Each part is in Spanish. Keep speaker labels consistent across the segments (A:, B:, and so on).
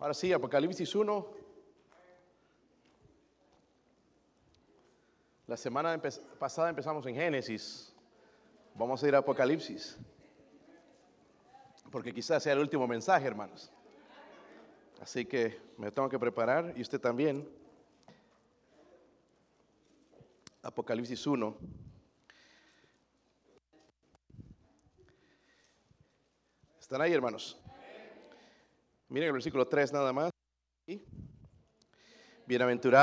A: Ahora sí, Apocalipsis 1. La semana pasada empezamos en Génesis. Vamos a ir a Apocalipsis. Porque quizás sea el último mensaje, hermanos. Así que me tengo que preparar y usted también. Apocalipsis 1. ¿Están ahí, hermanos? Miren el versículo 3 nada más. Bienaventurado.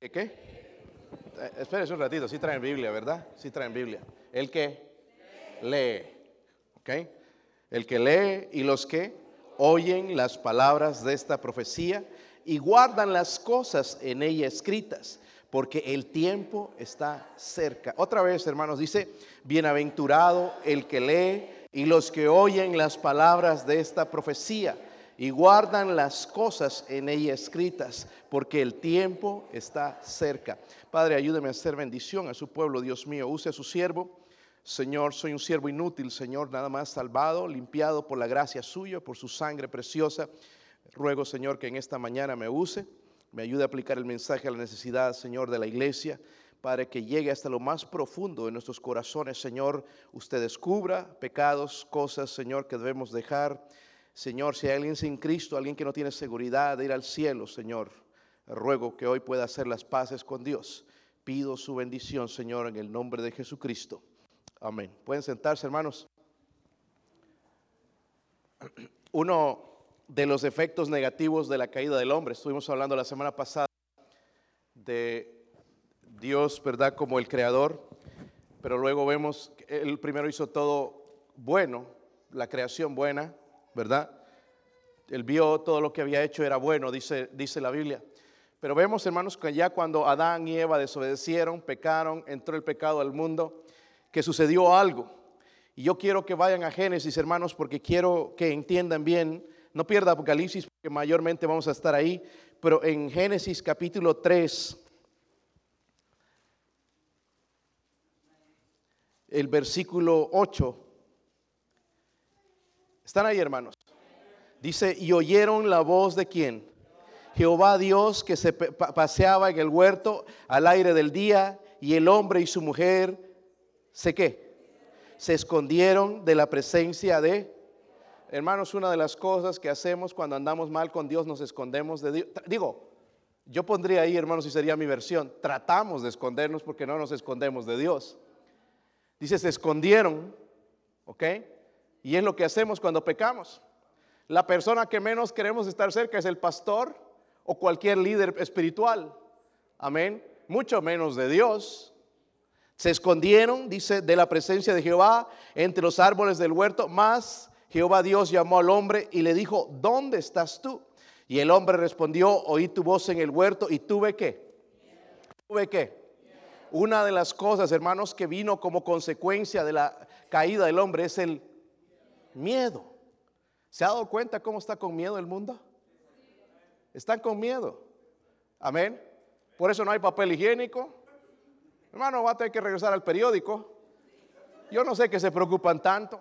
A: ¿Qué? qué? Eh, espérense un ratito, sí traen Biblia, ¿verdad? Sí traen Biblia. El que lee. ¿Ok? El que lee y los que oyen las palabras de esta profecía y guardan las cosas en ella escritas, porque el tiempo está cerca. Otra vez, hermanos, dice, bienaventurado el que lee y los que oyen las palabras de esta profecía y guardan las cosas en ella escritas, porque el tiempo está cerca. Padre, ayúdeme a hacer bendición a su pueblo, Dios mío. Use a su siervo. Señor, soy un siervo inútil, Señor, nada más salvado, limpiado por la gracia suya, por su sangre preciosa. Ruego, Señor, que en esta mañana me use, me ayude a aplicar el mensaje a la necesidad, Señor, de la iglesia. Padre, que llegue hasta lo más profundo de nuestros corazones, Señor. Usted descubra pecados, cosas, Señor, que debemos dejar Señor, si hay alguien sin Cristo, alguien que no tiene seguridad de ir al cielo, Señor, ruego que hoy pueda hacer las paces con Dios. Pido su bendición, Señor, en el nombre de Jesucristo. Amén. Pueden sentarse, hermanos. Uno de los efectos negativos de la caída del hombre, estuvimos hablando la semana pasada de Dios, ¿verdad? Como el creador, pero luego vemos que Él primero hizo todo bueno, la creación buena, ¿verdad? Él vio todo lo que había hecho era bueno, dice, dice la Biblia. Pero vemos, hermanos, que ya cuando Adán y Eva desobedecieron, pecaron, entró el pecado al mundo, que sucedió algo. Y yo quiero que vayan a Génesis, hermanos, porque quiero que entiendan bien. No pierda Apocalipsis, porque mayormente vamos a estar ahí. Pero en Génesis capítulo 3, el versículo 8. ¿Están ahí, hermanos? Dice, y oyeron la voz de quién? Jehová Dios que se paseaba en el huerto al aire del día y el hombre y su mujer, ¿se qué? Se escondieron de la presencia de... Hermanos, una de las cosas que hacemos cuando andamos mal con Dios, nos escondemos de Dios. Digo, yo pondría ahí, hermanos, si sería mi versión, tratamos de escondernos porque no nos escondemos de Dios. Dice, se escondieron, ¿ok? Y es lo que hacemos cuando pecamos. La persona que menos queremos estar cerca es el pastor o cualquier líder espiritual. Amén. Mucho menos de Dios. Se escondieron, dice, de la presencia de Jehová entre los árboles del huerto. Más Jehová Dios llamó al hombre y le dijo, ¿dónde estás tú? Y el hombre respondió, oí tu voz en el huerto y tuve qué. Tuve qué. Una de las cosas, hermanos, que vino como consecuencia de la caída del hombre es el miedo. ¿Se ha dado cuenta cómo está con miedo el mundo? Están con miedo. Amén. Por eso no hay papel higiénico. Hermano, va a tener que regresar al periódico. Yo no sé que se preocupan tanto.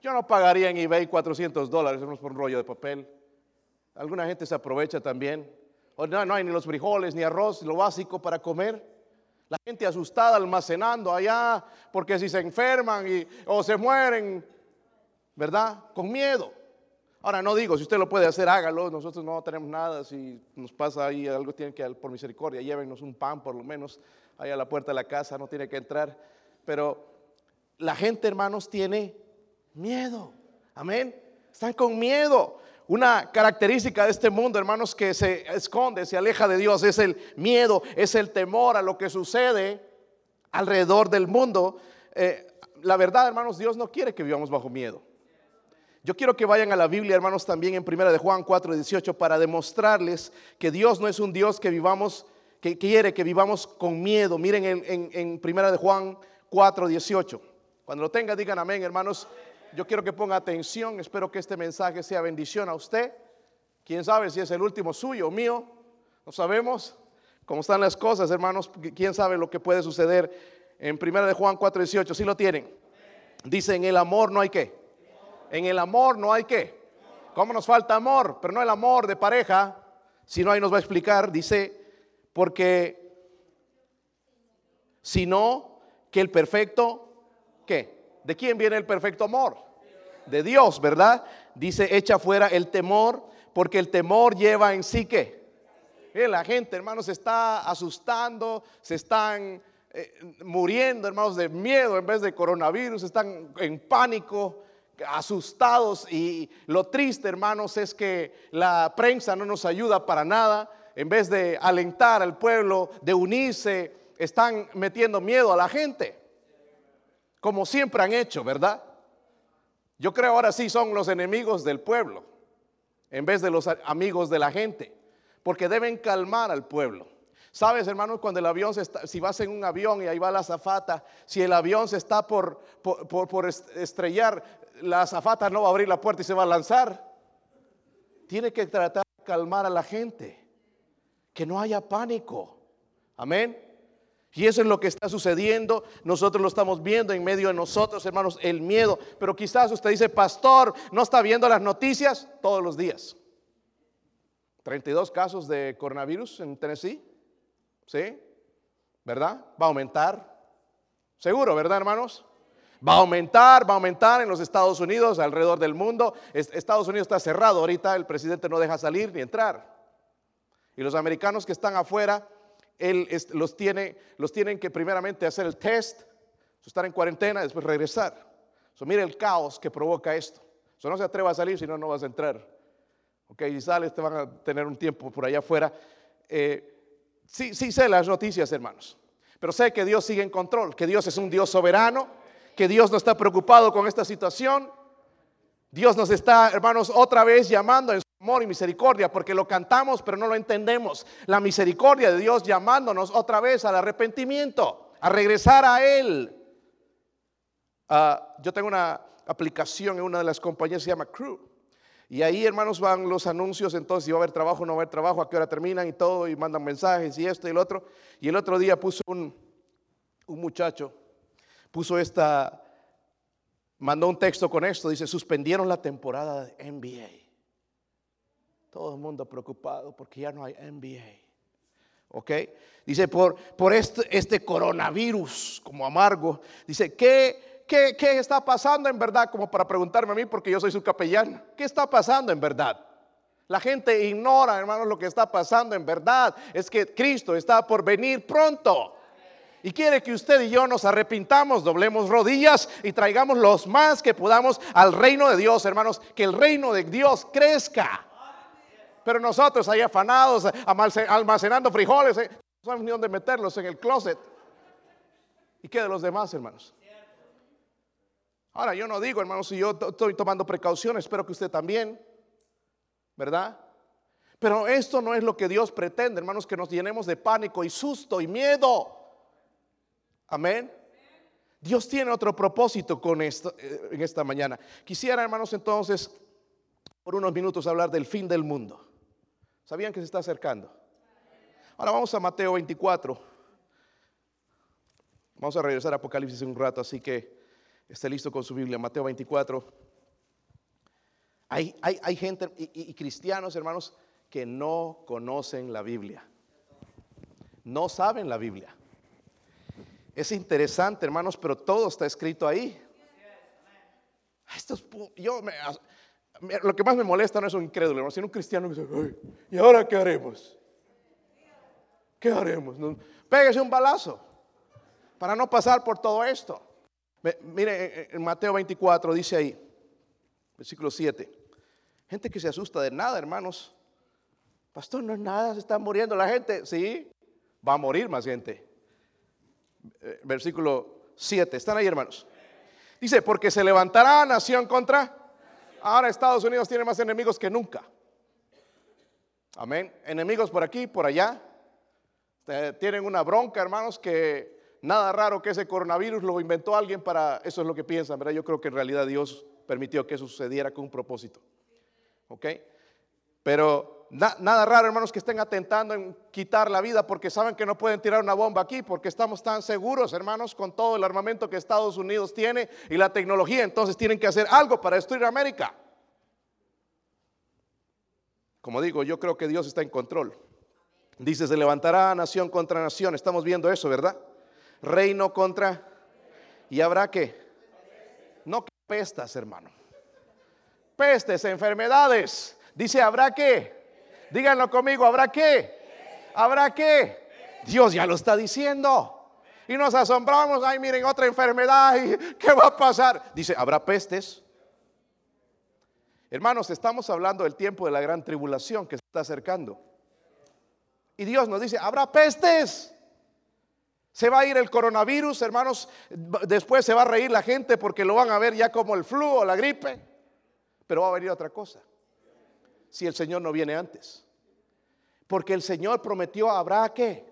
A: Yo no pagaría en eBay 400 dólares por un rollo de papel. Alguna gente se aprovecha también. O no, no hay ni los frijoles, ni arroz, lo básico para comer. La gente asustada almacenando allá porque si se enferman o se mueren, ¿verdad? Con miedo. Ahora no digo, si usted lo puede hacer, hágalo. Nosotros no tenemos nada. Si nos pasa ahí algo, tiene que, por misericordia, llévenos un pan por lo menos ahí a la puerta de la casa, no tiene que entrar. Pero la gente, hermanos, tiene miedo. Amén. Están con miedo. Una característica de este mundo, hermanos, que se esconde, se aleja de Dios, es el miedo, es el temor a lo que sucede alrededor del mundo. Eh, la verdad, hermanos, Dios no quiere que vivamos bajo miedo. Yo quiero que vayan a la Biblia, hermanos, también en Primera de Juan 4, 18, para demostrarles que Dios no es un Dios que vivamos, que quiere que vivamos con miedo. Miren en, en, Primera de Juan 4, 18. Cuando lo tenga, digan amén, hermanos. Yo quiero que ponga atención. Espero que este mensaje sea bendición a usted. Quién sabe si es el último suyo o mío. No sabemos cómo están las cosas, hermanos. Quién sabe lo que puede suceder en Primera de Juan 4, 18. Si lo tienen. Dice, en el amor no hay que en el amor no hay que. ¿Cómo nos falta amor? Pero no el amor de pareja, sino ahí nos va a explicar, dice, porque sino que el perfecto, ¿qué? ¿De quién viene el perfecto amor? De Dios, ¿verdad? Dice, echa fuera el temor, porque el temor lleva en sí que. La gente, hermanos, se está asustando, se están eh, muriendo, hermanos, de miedo en vez de coronavirus, están en pánico, asustados. Y lo triste, hermanos, es que la prensa no nos ayuda para nada. En vez de alentar al pueblo, de unirse, están metiendo miedo a la gente, como siempre han hecho, ¿verdad? Yo creo ahora sí son los enemigos del pueblo, en vez de los amigos de la gente, porque deben calmar al pueblo. Sabes, hermanos, cuando el avión se está, si vas en un avión y ahí va la azafata, si el avión se está por, estrellar, la azafata no va a abrir la puerta y se va a lanzar. Tiene que tratar de calmar a la gente, que no haya pánico. Amén. Y eso es lo que está sucediendo. Nosotros lo estamos viendo en medio de nosotros, hermanos, el miedo. Pero quizás usted dice, pastor, ¿no está viendo las noticias todos los días? 32 casos de coronavirus en Tennessee. ¿Sí? ¿Verdad? Va a aumentar. Seguro, ¿verdad, hermanos? Va a aumentar, va a aumentar en los Estados Unidos, alrededor del mundo. Estados Unidos está cerrado ahorita, el presidente no deja salir ni entrar. Y los americanos que están afuera los, tiene, los tienen que primeramente hacer el test, estar en cuarentena, después regresar. So, mire el caos que provoca esto. No se atreva a salir, si no, no vas a entrar. Ok, si sales te van a tener un tiempo por allá afuera. Eh, sí sé las noticias, hermanos. Pero sé que Dios sigue en control, que Dios es un Dios soberano, que Dios no está preocupado con esta situación. Dios nos está, hermanos, otra vez llamando en amor y misericordia, porque lo cantamos pero no lo entendemos. La misericordia de Dios llamándonos otra vez al arrepentimiento, a regresar a Él. Ah, yo tengo una aplicación en una de las compañías, se llama Crew. Y ahí, hermanos, van los anuncios, entonces si va a haber trabajo, no va a haber trabajo, a qué hora terminan y todo, y mandan mensajes y esto y el otro. Y el otro día puso un, un muchacho, puso esta, mandó un texto con esto, dice, suspendieron la temporada de NBA. Todo el mundo preocupado porque ya no hay NBA. ¿Ok? Dice, por, por este, este coronavirus como amargo, dice, ¿qué, ¿qué, qué está pasando en verdad? Como para preguntarme a mí, porque yo soy su capellán. ¿Qué está pasando en verdad? La gente ignora, hermanos, lo que está pasando en verdad. Es que Cristo está por venir pronto. Y quiere que usted y yo nos arrepintamos, doblemos rodillas y traigamos los más que podamos al reino de Dios, hermanos. Que el reino de Dios crezca. Pero nosotros ahí afanados, almacenando frijoles, ¿eh? no sabemos ni dónde meterlos en el closet. ¿Y qué de los demás, hermanos? Ahora, yo no digo, hermanos, si yo estoy tomando precauciones, espero que usted también, ¿verdad? Pero esto no es lo que Dios pretende, hermanos, que nos llenemos de pánico y susto y miedo. Amén. Dios tiene otro propósito con esto eh, en esta mañana. Quisiera, hermanos, entonces, por unos minutos hablar del fin del mundo. ¿Sabían que se está acercando? Ahora vamos a Mateo 24. Vamos a regresar a Apocalipsis en un rato, así que esté listo con su Biblia. Mateo 24. Hay, hay, gente y, y cristianos, hermanos, que no conocen la Biblia. No saben la Biblia. Es interesante, hermanos, pero todo está escrito ahí. Esto yo me, lo que más me molesta no es un incrédulo, sino un cristiano que dice, ¿y ahora qué haremos? ¿Qué haremos? Pégase un balazo para no pasar por todo esto. Mire, en Mateo 24 dice ahí, versículo 7, gente que se asusta de nada, hermanos. Pastor, no es nada, se está muriendo la gente. Sí, va a morir más gente. Eh, versículo 7, ¿están ahí, hermanos? Dice, porque se levantará nación contra Ahora Estados Unidos tiene más enemigos que nunca. Amén. Enemigos por aquí, por allá. Eh, tienen una bronca, hermanos, que nada raro que ese coronavirus lo inventó alguien para, eso es lo que piensan, ¿verdad? Yo creo que en realidad Dios permitió que eso sucediera con un propósito. ¿Ok? Pero nada raro, hermanos, que estén atentando en quitar la vida porque saben que no pueden tirar una bomba aquí, porque estamos tan seguros, hermanos, con todo el armamento que Estados Unidos tiene y la tecnología. Entonces tienen que hacer algo para destruir América. Como digo, yo creo que Dios está en control. Dice, se levantará nación contra nación. Estamos viendo eso, ¿verdad? Reino contra... ¿Y habrá que No que pestas, hermano. Pestes, enfermedades. Dice, ¿habrá qué? Díganlo conmigo, ¿habrá qué? ¿Habrá qué? Dios ya lo está diciendo. Y nos asombramos, ay, miren, otra enfermedad, ¿qué va a pasar? Dice, ¿habrá pestes? Hermanos, estamos hablando del tiempo de la gran tribulación que se está acercando. Y Dios nos dice, habrá pestes. Se va a ir el coronavirus, hermanos. Después se va a reír la gente porque lo van a ver ya como el flu o la gripe. Pero va a venir otra cosa. Si el Señor no viene antes. Porque el Señor prometió, habrá que.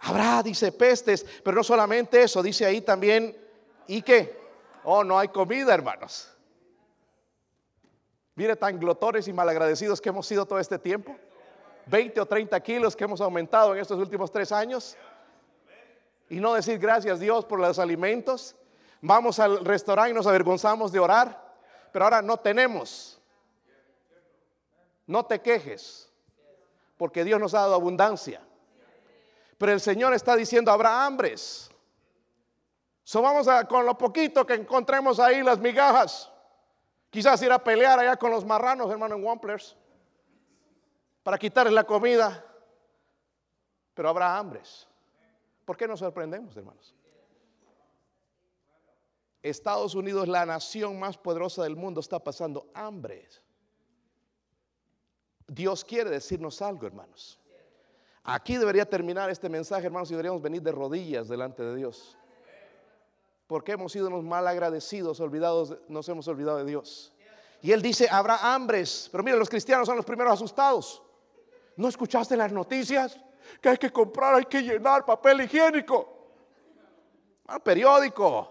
A: Habrá, dice, pestes. Pero no solamente eso, dice ahí también, ¿y qué? Oh, no hay comida, hermanos. Mire tan glotones y malagradecidos que hemos sido todo este tiempo. 20 o 30 kilos que hemos aumentado en estos últimos tres años. Y no decir gracias Dios por los alimentos. Vamos al restaurante y nos avergonzamos de orar. Pero ahora no tenemos. No te quejes. Porque Dios nos ha dado abundancia. Pero el Señor está diciendo, habrá hambres. So vamos con lo poquito que encontremos ahí, las migajas. Quizás ir a pelear allá con los marranos, hermano, en Wamplers, para quitarles la comida. Pero habrá hambres. ¿Por qué nos sorprendemos, hermanos? Estados Unidos, la nación más poderosa del mundo, está pasando hambres. Dios quiere decirnos algo, hermanos. Aquí debería terminar este mensaje, hermanos, y deberíamos venir de rodillas delante de Dios porque hemos sido unos mal agradecidos, olvidados, nos hemos olvidado de Dios. Y él dice, habrá hambres. Pero mira, los cristianos son los primeros asustados. ¿No escuchaste las noticias? Que hay que comprar, hay que llenar papel higiénico. Ah, periódico.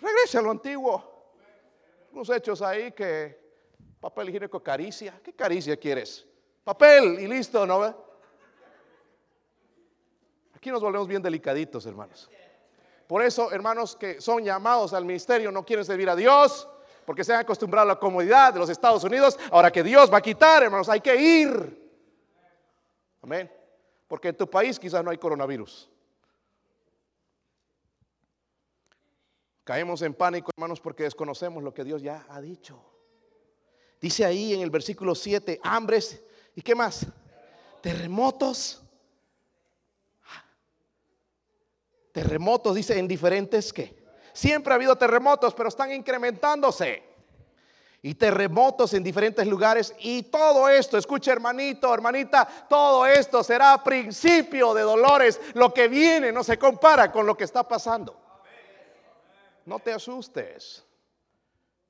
A: Regrese a lo antiguo. Unos hechos ahí que papel higiénico caricia. ¿Qué caricia quieres? Papel y listo, ¿no? Aquí nos volvemos bien delicaditos, hermanos. Por eso, hermanos que son llamados al ministerio no quieren servir a Dios porque se han acostumbrado a la comodidad de los Estados Unidos. Ahora que Dios va a quitar, hermanos, hay que ir. Amén. Porque en tu país quizás no hay coronavirus. Caemos en pánico, hermanos, porque desconocemos lo que Dios ya ha dicho. Dice ahí en el versículo 7, hambres y qué más? Terremotos Terremotos, dice, en diferentes que. Siempre ha habido terremotos, pero están incrementándose. Y terremotos en diferentes lugares. Y todo esto, escucha hermanito, hermanita, todo esto será principio de dolores. Lo que viene no se compara con lo que está pasando. No te asustes.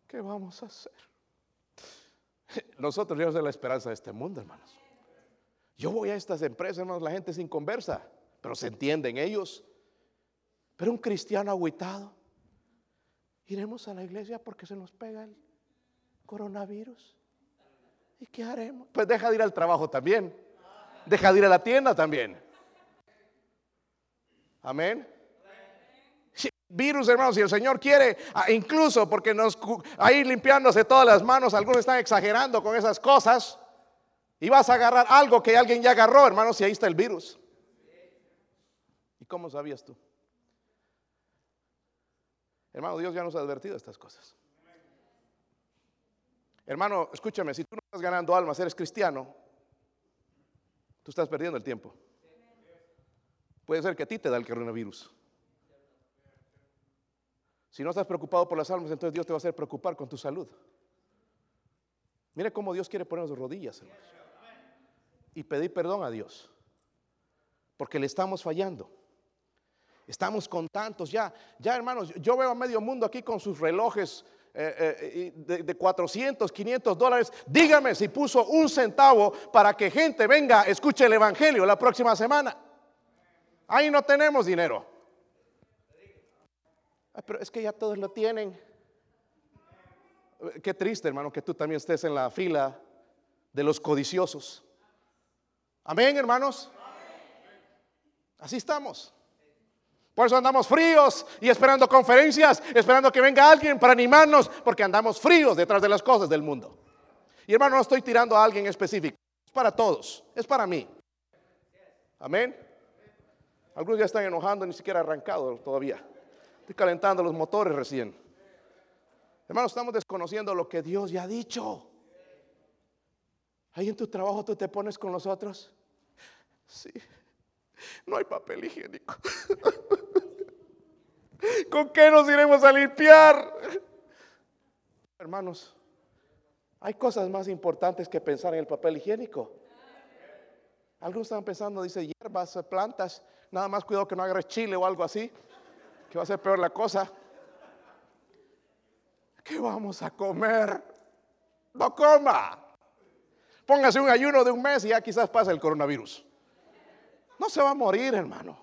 A: ¿Qué vamos a hacer? Nosotros somos la esperanza de este mundo, hermanos. Yo voy a estas empresas, hermanos, la gente sin conversa, pero se entienden ellos. Pero un cristiano agüitado, iremos a la iglesia porque se nos pega el coronavirus. ¿Y qué haremos? Pues deja de ir al trabajo también. Deja de ir a la tienda también. Amén. Virus, hermanos, si el Señor quiere, ah, incluso porque nos ahí limpiándose todas las manos, algunos están exagerando con esas cosas. Y vas a agarrar algo que alguien ya agarró, hermanos, y ahí está el virus. ¿Y cómo sabías tú? Hermano, Dios ya nos ha advertido estas cosas. Hermano, escúchame, si tú no estás ganando almas, eres cristiano, tú estás perdiendo el tiempo. Puede ser que a ti te da el coronavirus. Si no estás preocupado por las almas, entonces Dios te va a hacer preocupar con tu salud. Mire cómo Dios quiere ponernos rodillas, hermanos. Y pedir perdón a Dios. Porque le estamos fallando. Estamos con tantos ya, ya hermanos, yo veo a medio mundo aquí con sus relojes eh, eh, de, 400, 500 dólares. Dígame si puso un centavo para que gente venga, escuche el Evangelio la próxima semana. Ahí no tenemos dinero. Pero es que ya todos lo tienen. Qué triste, hermano, que tú también estés en la fila de los codiciosos. Amén, hermanos. Así estamos. Por eso andamos fríos y esperando conferencias, esperando que venga alguien para animarnos, porque andamos fríos detrás de las cosas del mundo. Y hermano, no estoy tirando a alguien específico. Es para todos. Es para mí. Amén. Algunos ya están enojando, ni siquiera arrancado todavía. Estoy calentando los motores recién. Hermanos, estamos desconociendo lo que Dios ya ha dicho. Ahí en tu trabajo tú te pones con los otros. Sí, no hay papel higiénico. ¿Con qué nos iremos a limpiar? Hermanos, hay cosas más importantes que pensar en el papel higiénico. Algunos están pensando, dice, hierbas, plantas, nada más cuidado que no agarre chile o algo así, que va a ser peor la cosa. ¿Qué vamos a comer? No coma. Póngase un ayuno de un mes y ya quizás pasa el coronavirus. No se va a morir, hermano.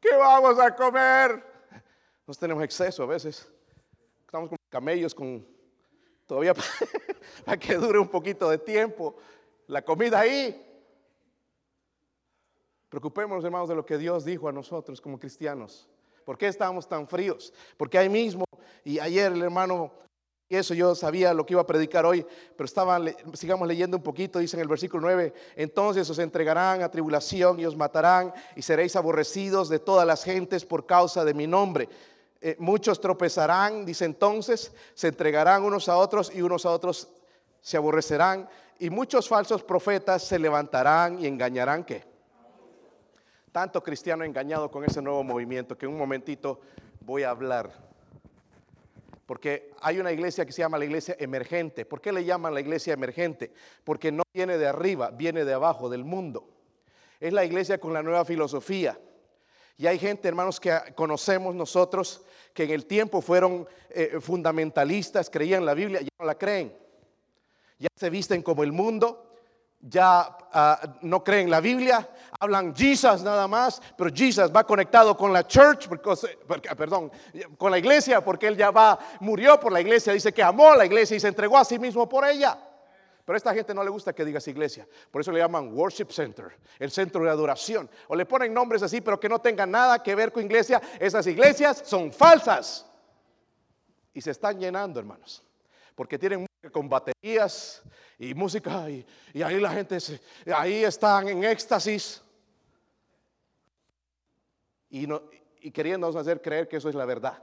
A: ¿Qué vamos a comer? Nos tenemos exceso a veces. Estamos como camellos con todavía para que dure un poquito de tiempo. La comida ahí. Preocupémonos, hermanos, de lo que Dios dijo a nosotros como cristianos. ¿Por qué estamos tan fríos? Porque ahí mismo, y ayer el hermano, y eso yo sabía lo que iba a predicar hoy, pero sigamos leyendo un poquito, dice en el versículo 9, entonces os entregarán a tribulación y os matarán y seréis aborrecidos de todas las gentes por causa de mi nombre. Eh, muchos tropezarán, dice entonces, se entregarán unos a otros y unos a otros se aborrecerán y muchos falsos profetas se levantarán y engañarán que tanto cristiano engañado con ese nuevo movimiento que en un momentito voy a hablar. Porque hay una iglesia que se llama la iglesia emergente. ¿Por qué le llaman la iglesia emergente? Porque no viene de arriba, viene de abajo, del mundo. Es la iglesia con la nueva filosofía. Y hay gente, hermanos, que conocemos nosotros que en el tiempo fueron eh, fundamentalistas, creían la Biblia, ya no la creen. Ya se visten como el mundo, ya ah, no creen la Biblia, hablan Jesus nada más, pero Jesus va conectado con la church, perdón, con la iglesia, porque él ya va, murió por la iglesia, dice que amó a la iglesia y se entregó a sí mismo por ella. Pero a esta gente no le gusta que digas iglesia, por eso le llaman worship center, el centro de adoración, o le ponen nombres así, pero que no tengan nada que ver con iglesia. Esas iglesias son falsas y se están llenando, hermanos, porque tienen con baterías y música y, ahí la gente ahí están en éxtasis y, no, y queriéndonos hacer creer que eso es la verdad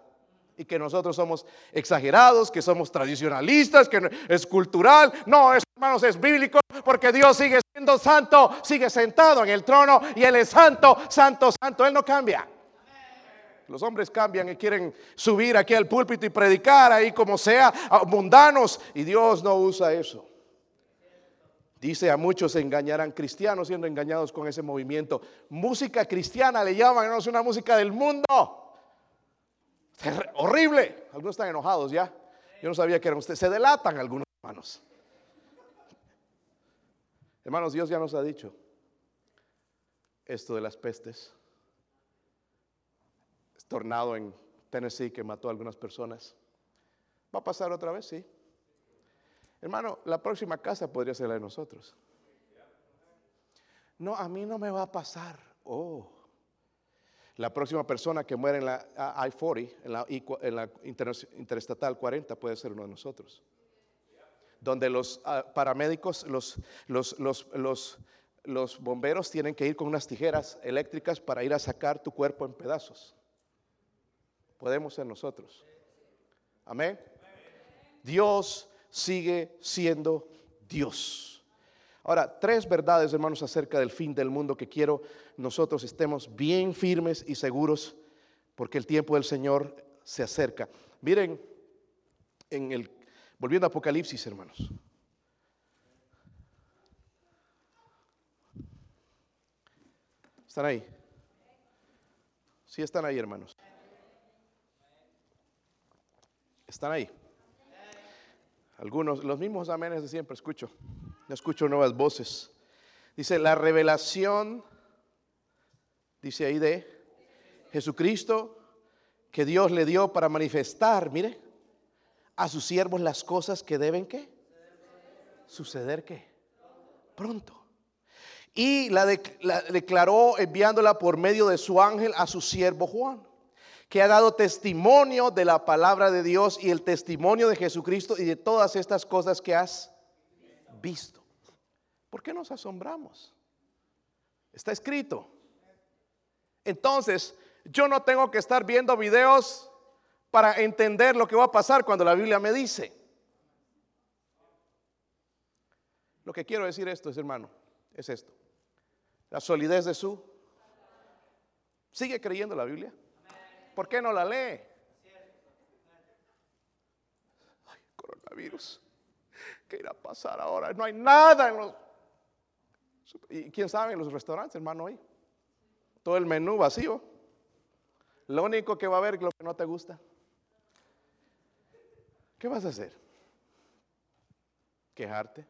A: y que nosotros somos exagerados, que somos tradicionalistas, que es cultural. No, hermanos, es bíblico porque Dios sigue siendo santo, sigue sentado en el trono y Él es santo, santo, santo. Él no cambia. Los hombres cambian y quieren subir aquí al púlpito y predicar ahí como sea, mundanos, y Dios no usa eso. Dice a muchos se engañarán cristianos siendo engañados con ese movimiento. Música cristiana le llaman, no es una música del mundo. Horrible. Algunos están enojados ya. Yo no sabía que eran ustedes. Se delatan algunos hermanos. Hermanos, Dios ya nos ha dicho esto de las pestes tornado en Tennessee que mató a algunas personas. ¿Va a pasar otra vez? Sí. Hermano, la próxima casa podría ser la de nosotros. No, a mí no me va a pasar. Oh. La próxima persona que muere en la I-40, en la, interestatal 40, puede ser uno de nosotros. Donde los ah, paramédicos, los, los, los, los bomberos tienen que ir con unas tijeras eléctricas para ir a sacar tu cuerpo en pedazos podemos ser nosotros. Amén. Dios sigue siendo Dios. Ahora, tres verdades, hermanos, acerca del fin del mundo que quiero nosotros estemos bien firmes y seguros porque el tiempo del Señor se acerca. Miren, en el, volviendo a Apocalipsis, hermanos. ¿Están ahí? Sí, están ahí, hermanos. ¿Están ahí? Algunos, los mismos amenes de siempre escucho. No escucho nuevas voces. Dice, la revelación, dice ahí de Jesucristo, que Dios le dio para manifestar, mire, a sus siervos las cosas que deben qué? Suceder qué? Pronto. Y la declaró enviándola por medio de su ángel a su siervo Juan que ha dado testimonio de la palabra de Dios y el testimonio de Jesucristo y de todas estas cosas que has visto. ¿Por qué nos asombramos? Está escrito. Entonces, yo no tengo que estar viendo videos para entender lo que va a pasar cuando la Biblia me dice. Lo que quiero decir esto es, hermano, es esto. La solidez de su... ¿Sigue creyendo la Biblia? ¿Por qué no la lee? Ay, coronavirus. ¿Qué irá a pasar ahora? No hay nada en los... ¿Y quién sabe en los restaurantes, hermano, hoy? Todo el menú vacío. Lo único que va a haber es lo que no te gusta. ¿Qué vas a hacer? ¿Quejarte?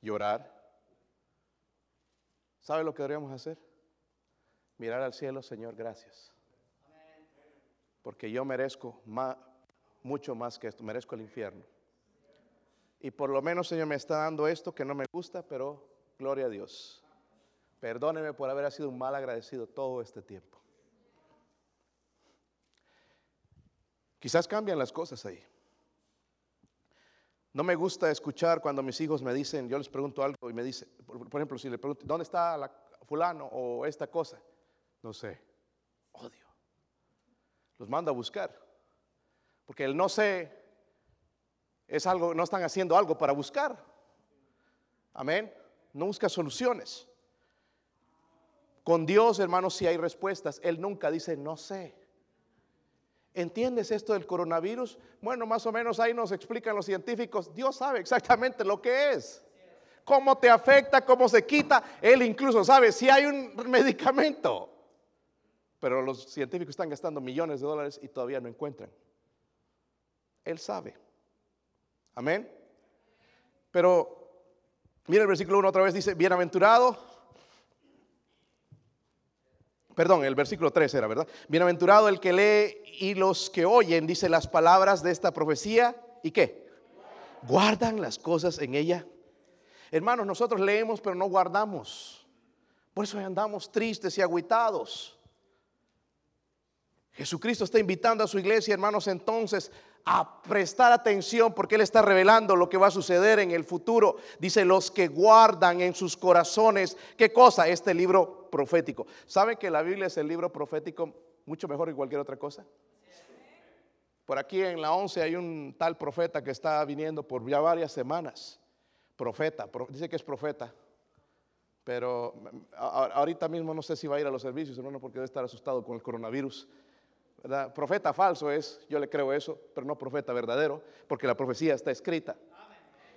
A: ¿Llorar? ¿Sabe lo que deberíamos hacer? Mirar al cielo, Señor, gracias. Porque yo merezco mucho más que esto, merezco el infierno. Y por lo menos, Señor, me está dando esto que no me gusta, pero gloria a Dios. Perdóneme por haber sido un mal agradecido todo este tiempo. Quizás cambian las cosas ahí. No me gusta escuchar cuando mis hijos me dicen, yo les pregunto algo y me dicen, por, ejemplo, si le pregunto, ¿dónde está la fulano o esta cosa? No sé, odio. Los mando a buscar. Porque el no sé es algo, no están haciendo algo para buscar. Amén. No busca soluciones. Con Dios, hermanos, si hay respuestas. Él nunca dice, no sé. ¿Entiendes esto del coronavirus? Bueno, más o menos ahí nos explican los científicos. Dios sabe exactamente lo que es. Cómo te afecta, cómo se quita. Él incluso sabe si hay un medicamento. Pero los científicos están gastando millones de dólares y todavía no encuentran. Él sabe. Amén. Pero mira el versículo 1 otra vez dice, bienaventurado Perdón, el versículo 3 era, ¿verdad? Bienaventurado el que lee y los que oyen, dice las palabras de esta profecía. ¿Y qué? Guardan las cosas en ella. Hermanos, nosotros leemos pero no guardamos. Por eso andamos tristes y agüitados. Jesucristo está invitando a su iglesia, hermanos, entonces a prestar atención porque Él está revelando lo que va a suceder en el futuro. Dice, los que guardan en sus corazones, ¿qué cosa? Este libro profético. ¿Saben que la Biblia es el libro profético mucho mejor que cualquier otra cosa? Por aquí en la 11 hay un tal profeta que está viniendo por ya varias semanas. Profeta, dice que es profeta. Pero ahorita mismo no sé si va a ir a los servicios, hermano, porque debe estar asustado con el coronavirus. Profeta falso es, yo le creo eso, pero no profeta verdadero, porque la profecía está escrita.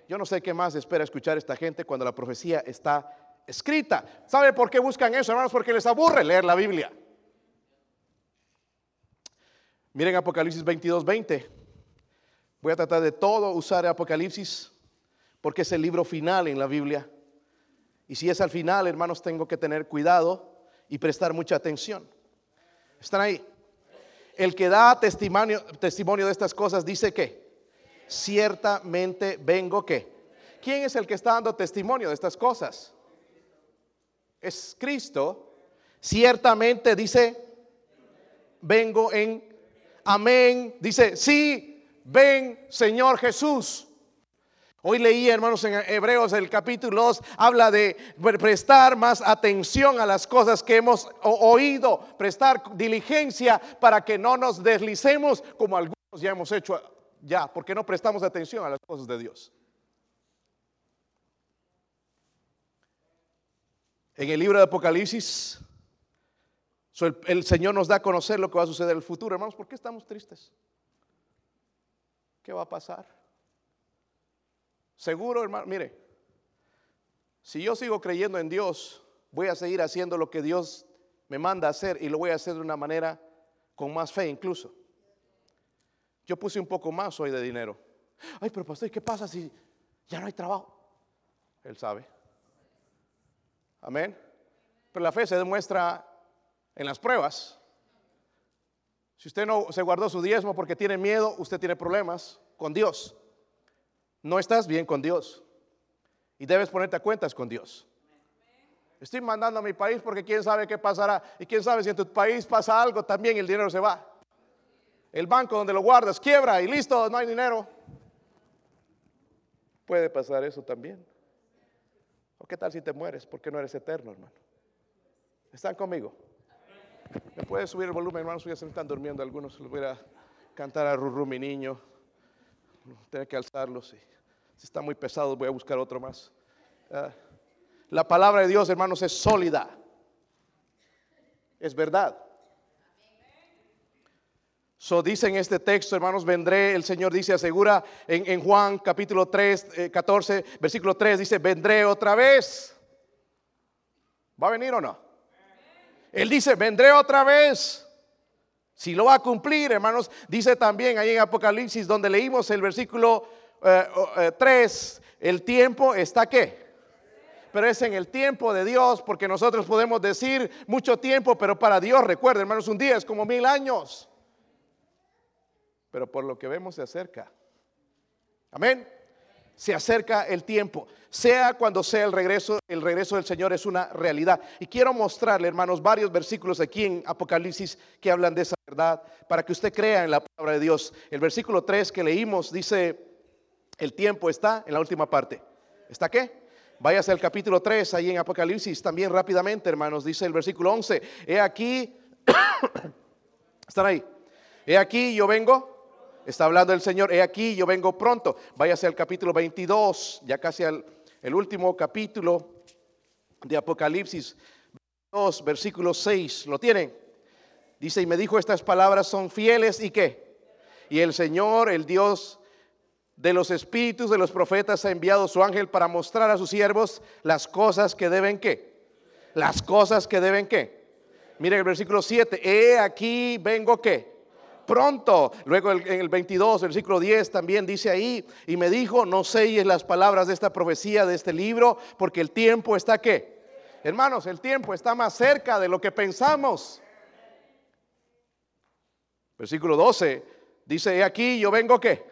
A: Yo no sé qué más espera escuchar esta gente cuando la profecía está escrita. ¿Sabe por qué buscan eso, hermanos? Porque les aburre leer la Biblia. Miren Apocalipsis 22, 20. Voy a tratar de todo usar Apocalipsis porque es el libro final en la Biblia. Y si es al final, hermanos, tengo que tener cuidado y prestar mucha atención. ¿Están ahí? El que da testimonio, testimonio de estas cosas dice que ciertamente vengo que. ¿Quién es el que está dando testimonio de estas cosas? Es Cristo. Ciertamente dice, vengo en amén. Dice, sí, ven Señor Jesús. Hoy leí, hermanos, en Hebreos el capítulo 2, habla de prestar más atención a las cosas que hemos oído, prestar diligencia para que no nos deslicemos como algunos ya hemos hecho ya, porque no prestamos atención a las cosas de Dios. En el libro de Apocalipsis, el Señor nos da a conocer lo que va a suceder en el futuro. Hermanos, ¿por qué estamos tristes? ¿Qué va a pasar? Seguro, hermano, mire, si yo sigo creyendo en Dios, voy a seguir haciendo lo que Dios me manda hacer y lo voy a hacer de una manera con más fe incluso. Yo puse un poco más hoy de dinero. Ay, pero pastor, ¿qué pasa si ya no hay trabajo? Él sabe. Amén. Pero la fe se demuestra en las pruebas. Si usted no se guardó su diezmo porque tiene miedo, usted tiene problemas con Dios no estás bien con Dios. Y debes ponerte a cuentas con Dios. Estoy mandando a mi país porque quién sabe qué pasará. Y quién sabe si en tu país pasa algo, también el dinero se va. El banco donde lo guardas quiebra y listo, no hay dinero. Puede pasar eso también. ¿O qué tal si te mueres? Porque no eres eterno, hermano. ¿Están conmigo? ¿Me puede subir el volumen, hermanos? Ya se están durmiendo algunos. Les voy a cantar a Rurú, mi niño. Tengo que alzarlos. Si está muy pesado, voy a buscar otro más. Ah, la palabra de Dios, hermanos, es sólida. Es verdad. So dice en este texto, hermanos, vendré, el Señor dice, asegura en, Juan capítulo 3, 14, eh, versículo 3, dice, vendré otra vez. ¿Va a venir o no? Él dice, vendré otra vez. Si lo va a cumplir, hermanos, dice también ahí en Apocalipsis, donde leímos el versículo 3, eh, eh, el tiempo está qué? Pero es en el tiempo de Dios, porque nosotros podemos decir mucho tiempo, pero para Dios, recuerden, hermanos, un día es como mil años pero por lo que vemos se acerca. Amén. Se acerca el tiempo. Sea cuando sea el regreso, el regreso del Señor es una realidad. Y quiero mostrarle, hermanos, varios versículos aquí en Apocalipsis que hablan de esa verdad, para que usted crea en la palabra de Dios. El versículo 3 que leímos dice, el tiempo está en la última parte. ¿Está qué? Váyase al capítulo 3, ahí en Apocalipsis, también rápidamente, hermanos, dice el versículo 11. He aquí, están ahí. He aquí, yo vengo Está hablando el Señor, he aquí, yo vengo pronto. Váyase al capítulo 22, ya casi al el último capítulo de Apocalipsis, 2, versículo 6. ¿Lo tienen? Dice, y me dijo, estas palabras son fieles y qué. Y el Señor, el Dios de los espíritus de los profetas, ha enviado su ángel para mostrar a sus siervos las cosas que deben qué. Las cosas que deben qué. Miren el versículo 7, he aquí vengo qué pronto. Luego en el 22, versículo 10 también dice ahí, y me dijo, no selles las palabras de esta profecía, de este libro, porque el tiempo está qué. Hermanos, el tiempo está más cerca de lo que pensamos. Versículo 12 dice, he aquí yo vengo qué.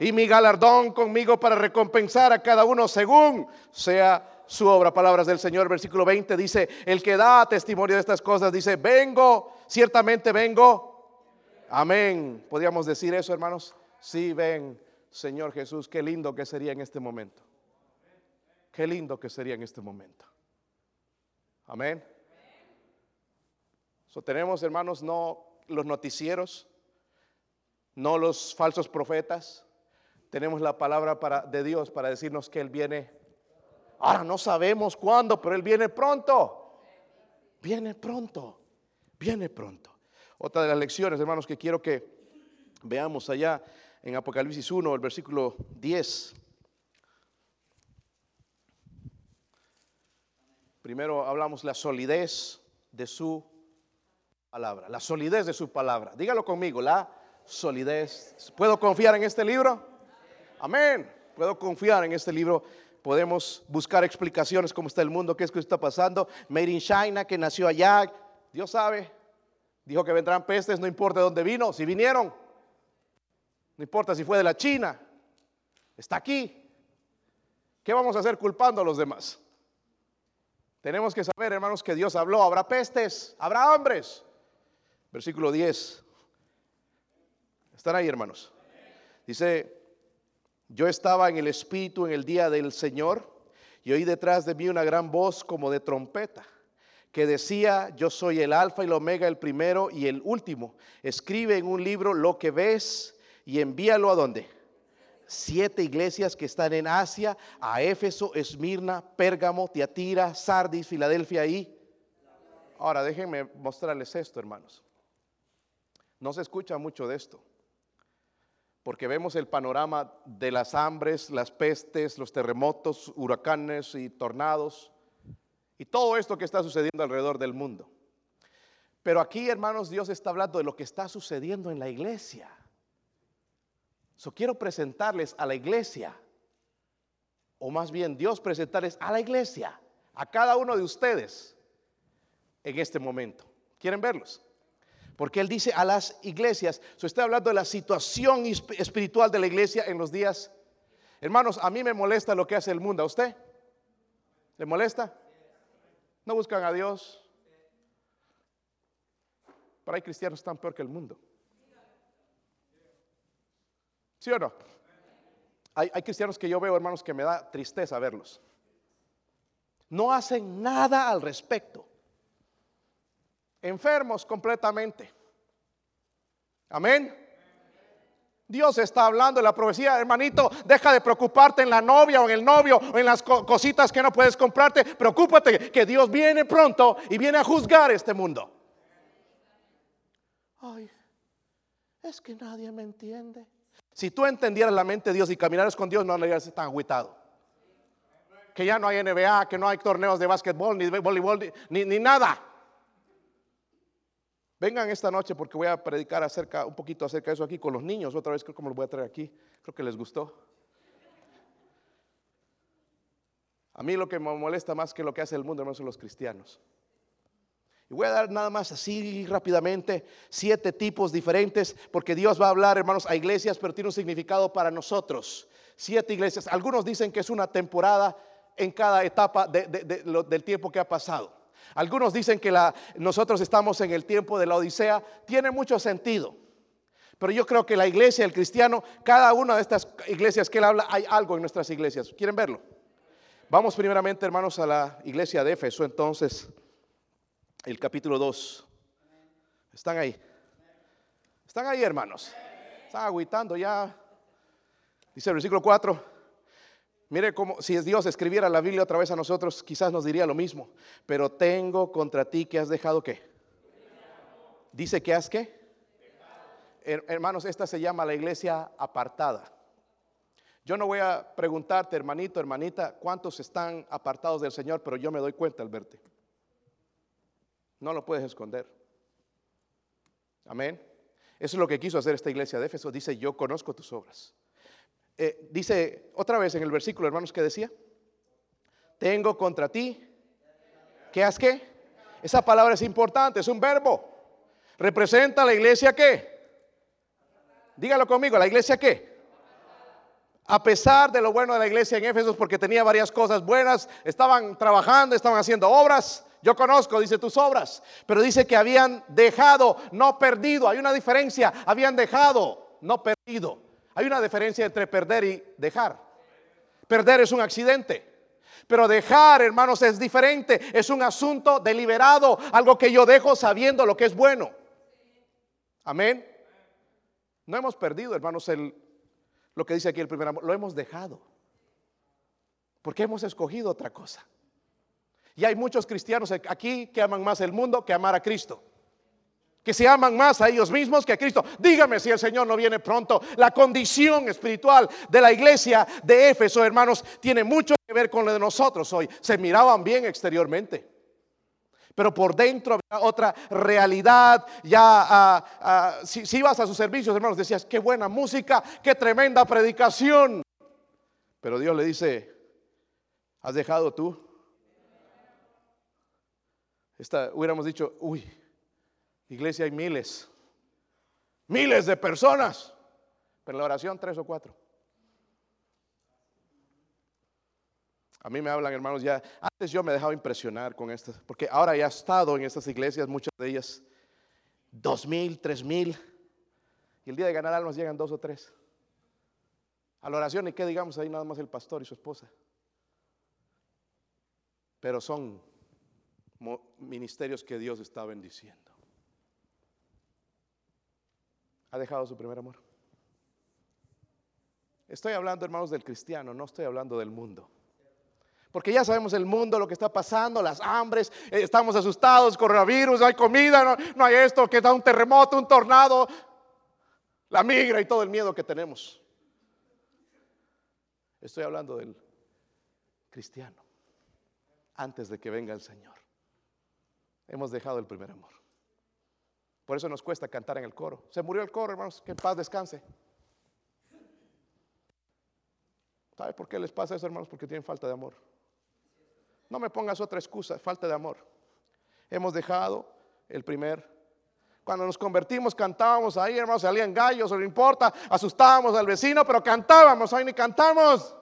A: Y mi galardón conmigo para recompensar a cada uno según sea su obra. Palabras del Señor, versículo 20 dice, el que da testimonio de estas cosas dice, vengo, ciertamente vengo Amén. ¿Podríamos decir eso, hermanos? Sí, ven, Señor Jesús, qué lindo que sería en este momento. Qué lindo que sería en este momento. Amén. So, tenemos, hermanos, no los noticieros, no los falsos profetas. Tenemos la palabra para, de Dios para decirnos que Él viene. Ahora no sabemos cuándo, pero Él viene pronto. Viene pronto. Viene pronto. Otra de las lecciones, hermanos, que quiero que veamos allá en Apocalipsis 1, el versículo 10. Primero hablamos la solidez de su palabra, la solidez de su palabra. Dígalo conmigo, la solidez. ¿Puedo confiar en este libro? Amén. Puedo confiar en este libro. Podemos buscar explicaciones cómo está el mundo, qué es que está pasando. Made in China, que nació allá. Dios sabe, Dijo que vendrán pestes, no importa de dónde vino, si vinieron. No importa si fue de la China. Está aquí. ¿Qué vamos a hacer culpando a los demás? Tenemos que saber, hermanos, que Dios habló. Habrá pestes, habrá hombres. Versículo 10. ¿Están ahí, hermanos? Dice, yo estaba en el Espíritu en el día del Señor y oí detrás de mí una gran voz como de trompeta que decía, yo soy el alfa y el omega, el primero y el último. Escribe en un libro lo que ves y envíalo a dónde. Siete iglesias que están en Asia, a Éfeso, Esmirna, Pérgamo, Tiatira, Sardis, Filadelfia ahí. Ahora déjenme mostrarles esto, hermanos. No se escucha mucho de esto, porque vemos el panorama de las hambres, las pestes, los terremotos, huracanes y tornados y todo esto que está sucediendo alrededor del mundo. Pero aquí, hermanos, Dios está hablando de lo que está sucediendo en la iglesia. So, quiero presentarles a la iglesia, o más bien Dios presentarles a la iglesia, a cada uno de ustedes en este momento. ¿Quieren verlos? Porque Él dice a las iglesias, so está hablando de la situación espiritual de la iglesia en los días. Hermanos, a mí me molesta lo que hace el mundo. ¿A usted? ¿Le molesta? No buscan a Dios. Pero hay cristianos tan peor que el mundo. ¿Sí o no? Hay, hay cristianos que yo veo, hermanos, que me da tristeza verlos. No hacen nada al respecto. Enfermos completamente. Amén. Dios está hablando de la profecía, hermanito, deja de preocuparte en la novia o en el novio o en las cositas que no puedes comprarte. Preocúpate que Dios viene pronto y viene a juzgar este mundo. Ay, es que nadie me entiende. Si tú entendieras la mente de Dios y caminaras con Dios, no andarías tan agüitado. Que ya no hay NBA, que no hay torneos de básquetbol, ni de voleibol, ni, ni nada. Vengan esta noche porque voy a predicar acerca, un poquito acerca de eso aquí con los niños. Otra vez creo que me lo voy a traer aquí. Creo que les gustó. A mí lo que me molesta más que lo que hace el mundo, hermanos, son los cristianos. Y voy a dar nada más así rápidamente siete tipos diferentes, porque Dios va a hablar, hermanos, a iglesias, pero tiene un significado para nosotros. Siete iglesias. Algunos dicen que es una temporada en cada etapa del tiempo que ha pasado. Algunos dicen que nosotros estamos en el tiempo de la Odisea. Tiene mucho sentido. Pero yo creo que la iglesia, el cristiano, cada una de estas iglesias que él habla, hay algo en nuestras iglesias. ¿Quieren verlo? Vamos primeramente, hermanos, a la iglesia de Éfeso, entonces, el capítulo 2. ¿Están ahí? ¿Están ahí, hermanos? Están agüitando ya. Dice el versículo 4. Mire cómo si Dios escribiera la Biblia otra vez a nosotros, quizás nos diría lo mismo. Pero tengo contra ti que has dejado qué. Dice que has qué. Hermanos, esta se llama la iglesia apartada. Yo no voy a preguntarte, hermanito, hermanita, cuántos están apartados del Señor, pero yo me doy cuenta al verte. No lo puedes esconder. Amén. Eso es lo que quiso hacer esta iglesia de Éfeso. Dice, yo conozco tus obras. Eh, dice otra vez en el versículo, hermanos, que decía, tengo contra ti, ¿qué has qué? Esa palabra es importante, es un verbo. Representa la iglesia qué? Dígalo conmigo, la iglesia qué? A pesar de lo bueno de la iglesia en Éfeso, porque tenía varias cosas buenas, estaban trabajando, estaban haciendo obras. Yo conozco, dice tus obras, pero dice que habían dejado, no perdido. Hay una diferencia, habían dejado, no perdido. Hay una diferencia entre perder y dejar. Perder es un accidente. Pero dejar, hermanos, es diferente. Es un asunto deliberado, algo que yo dejo sabiendo lo que es bueno. Amén. No hemos perdido, hermanos, el, lo que dice aquí el primer amor. Lo hemos dejado. Porque hemos escogido otra cosa. Y hay muchos cristianos aquí que aman más el mundo que amar a Cristo que se aman más a ellos mismos que a Cristo. Dígame si el Señor no viene pronto. La condición espiritual de la iglesia de Éfeso, hermanos, tiene mucho que ver con lo de nosotros hoy. Se miraban bien exteriormente. Pero por dentro había otra realidad. Ya, ah, ah, si, si ibas a sus servicios, hermanos, decías, qué buena música, qué tremenda predicación. Pero Dios le dice, ¿has dejado tú? Esta, hubiéramos dicho, uy, Iglesia hay miles, miles de personas, pero la oración tres o cuatro. A mí me hablan, hermanos, ya. Antes yo me dejaba impresionar con estas, porque ahora ya he estado en estas iglesias, muchas de ellas, dos mil, tres mil, y el día de ganar almas llegan dos o tres. A la oración, y qué digamos ahí nada más el pastor y su esposa. Pero son ministerios que Dios está bendiciendo ha dejado su primer amor. Estoy hablando, hermanos, del cristiano, no estoy hablando del mundo. Porque ya sabemos el mundo, lo que está pasando, las hambres, eh, estamos asustados, coronavirus, no hay comida, no, no hay esto, que da un terremoto, un tornado, la migra y todo el miedo que tenemos. Estoy hablando del cristiano, antes de que venga el Señor. Hemos dejado el primer amor. Por eso nos cuesta cantar en el coro. Se murió el coro, hermanos, que en paz descanse. ¿Sabe por qué les pasa eso, hermanos? Porque tienen falta de amor. No me pongas otra excusa, falta de amor. Hemos dejado el primer. Cuando nos convertimos cantábamos ahí, hermanos, salían gallos, no importa, asustábamos al vecino, pero cantábamos, hoy ni cantamos.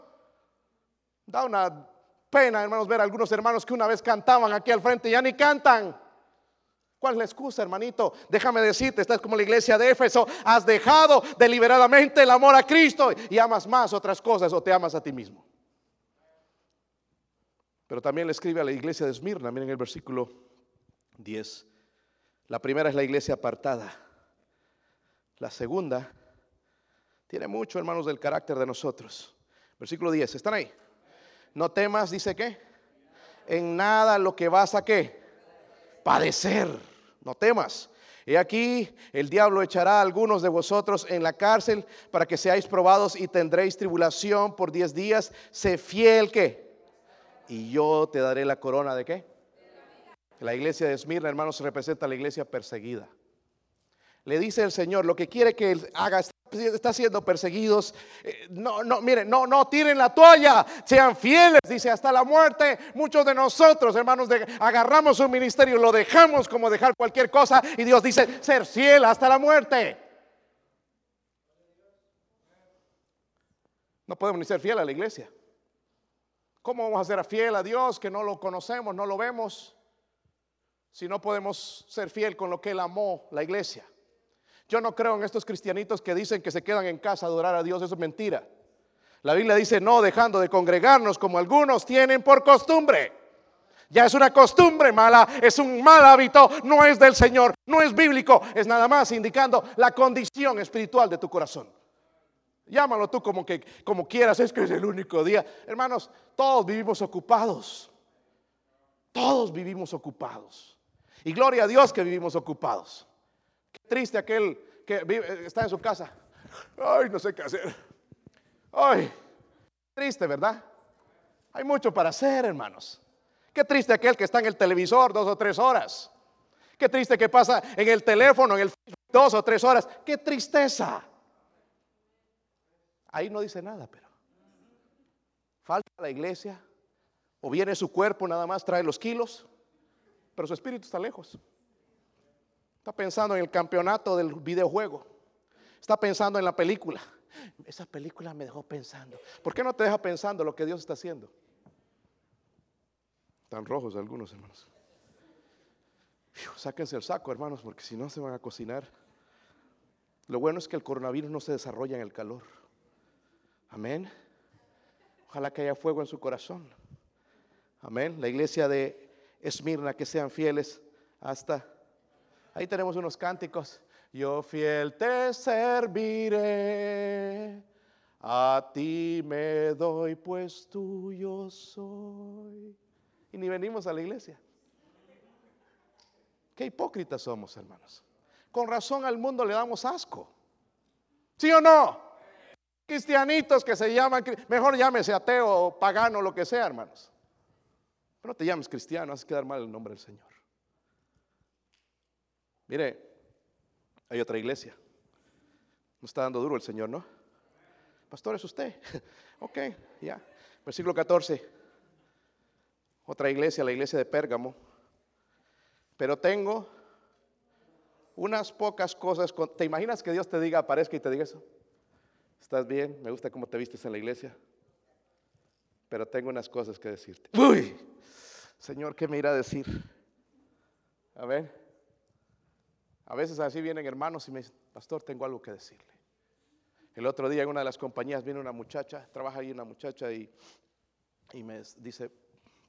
A: Da una pena, hermanos, ver a algunos hermanos que una vez cantaban aquí al frente y ya ni cantan. ¿Cuál es la excusa, hermanito? Déjame decirte, estás como la iglesia de Éfeso, has dejado deliberadamente el amor a Cristo y amas más otras cosas o te amas a ti mismo. Pero también le escribe a la iglesia de Esmirna, miren el versículo 10. La primera es la iglesia apartada. La segunda tiene mucho, hermanos, del carácter de nosotros. Versículo 10, ¿están ahí? No temas, dice que, en nada lo que vas a qué, padecer no temas. He aquí, el diablo echará a algunos de vosotros en la cárcel para que seáis probados y tendréis tribulación por diez días. Sé fiel que. Y yo te daré la corona de qué. La iglesia de Esmirna, hermanos, representa a la iglesia perseguida. Le dice el Señor, lo que quiere que él haga está siendo perseguidos. Eh, no, no, miren, no, no tiren la toalla, sean fieles, dice, hasta la muerte. Muchos de nosotros, hermanos, agarramos un ministerio, lo dejamos como dejar cualquier cosa y Dios dice, ser fiel hasta la muerte. No podemos ni ser fiel a la iglesia. ¿Cómo vamos a ser fiel a Dios que no lo conocemos, no lo vemos? Si no podemos ser fiel con lo que Él amó, la iglesia. Yo no creo en estos cristianitos que dicen que se quedan en casa a adorar a Dios, eso es mentira. La Biblia dice, no dejando de congregarnos como algunos tienen por costumbre. Ya es una costumbre mala, es un mal hábito, no es del Señor, no es bíblico, es nada más indicando la condición espiritual de tu corazón. Llámalo tú como que como quieras, es que es el único día. Hermanos, todos vivimos ocupados. Todos vivimos ocupados. Y gloria a Dios que vivimos ocupados. Triste aquel que vive, está en su casa. Ay, no sé qué hacer. Ay, triste, ¿verdad? Hay mucho para hacer, hermanos. Qué triste aquel que está en el televisor dos o tres horas. Qué triste que pasa en el teléfono, en el Facebook, dos o tres horas. Qué tristeza. Ahí no dice nada, pero falta la iglesia. O viene su cuerpo, nada más trae los kilos, pero su espíritu está lejos. Está pensando en el campeonato del videojuego. Está pensando en la película. Esa película me dejó pensando. ¿Por qué no te deja pensando lo que Dios está haciendo? Están rojos algunos hermanos. sáquense el saco, hermanos, porque si no se van a cocinar. Lo bueno es que el coronavirus no se desarrolla en el calor. Amén. Ojalá que haya fuego en su corazón. Amén. La iglesia de Esmirna, que sean fieles hasta Ahí tenemos unos cánticos. Yo fiel te serviré, a ti me doy, pues tuyo soy. Y ni venimos a la iglesia. Qué hipócritas somos, hermanos. Con razón al mundo le damos asco. ¿Sí o no? Cristianitos que se llaman, mejor llámese ateo pagano, lo que sea, hermanos. Pero no te llames cristiano, haces quedar mal el nombre del Señor. Mire, hay otra iglesia. No está dando duro el Señor, ¿no? Pastor, es usted. ok, ya. Versículo 14. Otra iglesia, la iglesia de Pérgamo. Pero tengo unas pocas cosas. ¿Te imaginas que Dios te diga, aparezca y te diga eso? ¿Estás bien? Me gusta cómo te vistes en la iglesia. Pero tengo unas cosas que decirte. Uy, Señor, ¿qué me irá a decir? A ver. A veces así vienen hermanos y me dicen, pastor, tengo algo que decirle. El otro día en una de las compañías viene una muchacha, trabaja ahí una muchacha y, y me dice,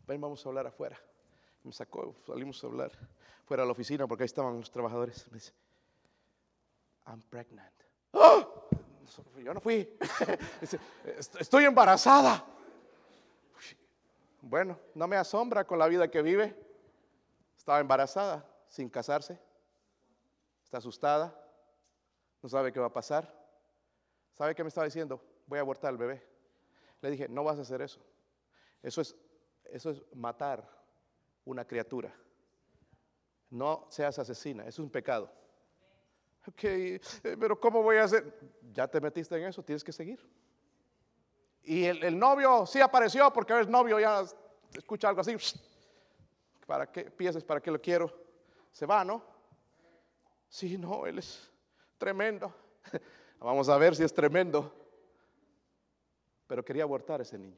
A: ven, vamos a hablar afuera. me sacó, salimos a hablar fuera de la oficina porque ahí estaban los trabajadores. Me dice, I'm pregnant. ¡Oh! Yo no fui. Estoy embarazada. Bueno, no me asombra con la vida que vive. Estaba embarazada sin casarse está asustada, no sabe qué va a pasar. ¿Sabe qué me estaba diciendo? Voy a abortar al bebé. Le dije, no vas a hacer eso. Eso es, eso es matar una criatura. No seas asesina, es un pecado. Ok, eh, pero ¿cómo voy a hacer? Ya te metiste en eso, tienes que seguir. Y el, novio sí apareció porque el novio ya escucha algo así. ¿Para qué piensas? ¿Para qué lo quiero? Se va, ¿no? Sí, no, él es tremendo. Vamos a ver si es tremendo. Pero quería abortar a ese niño.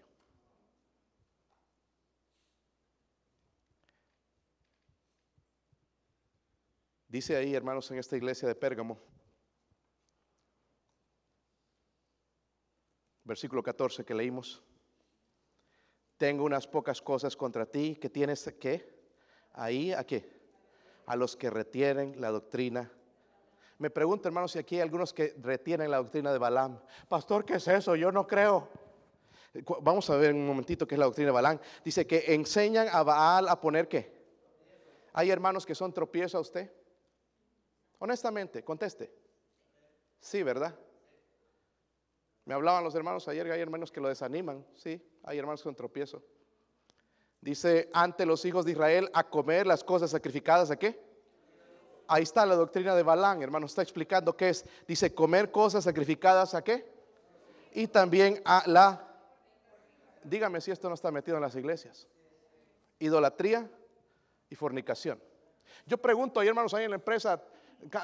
A: Dice ahí, hermanos, en esta iglesia de Pérgamo, versículo 14 que leímos. Tengo unas pocas cosas contra ti que tienes que ahí a qué? A los que retienen la doctrina. Me pregunto, hermanos, si aquí hay algunos que retienen la doctrina de Balaam. Pastor, ¿qué es eso? Yo no creo. Vamos a ver un momentito qué es la doctrina de Balaam. Dice que enseñan a Baal a poner qué. ¿Hay hermanos que son tropiezo a usted? Honestamente, conteste. Sí, ¿verdad? Me hablaban los hermanos ayer, hay hermanos que lo desaniman, sí, hay hermanos con tropiezo. Dice, ante los hijos de Israel a comer las cosas sacrificadas, ¿a qué? Ahí está la doctrina de Balán, hermano, está explicando qué es. Dice, comer cosas sacrificadas, ¿a qué? Y también a la, dígame si esto no está metido en las iglesias, idolatría y fornicación. Yo pregunto, hay hermanos ahí en la empresa,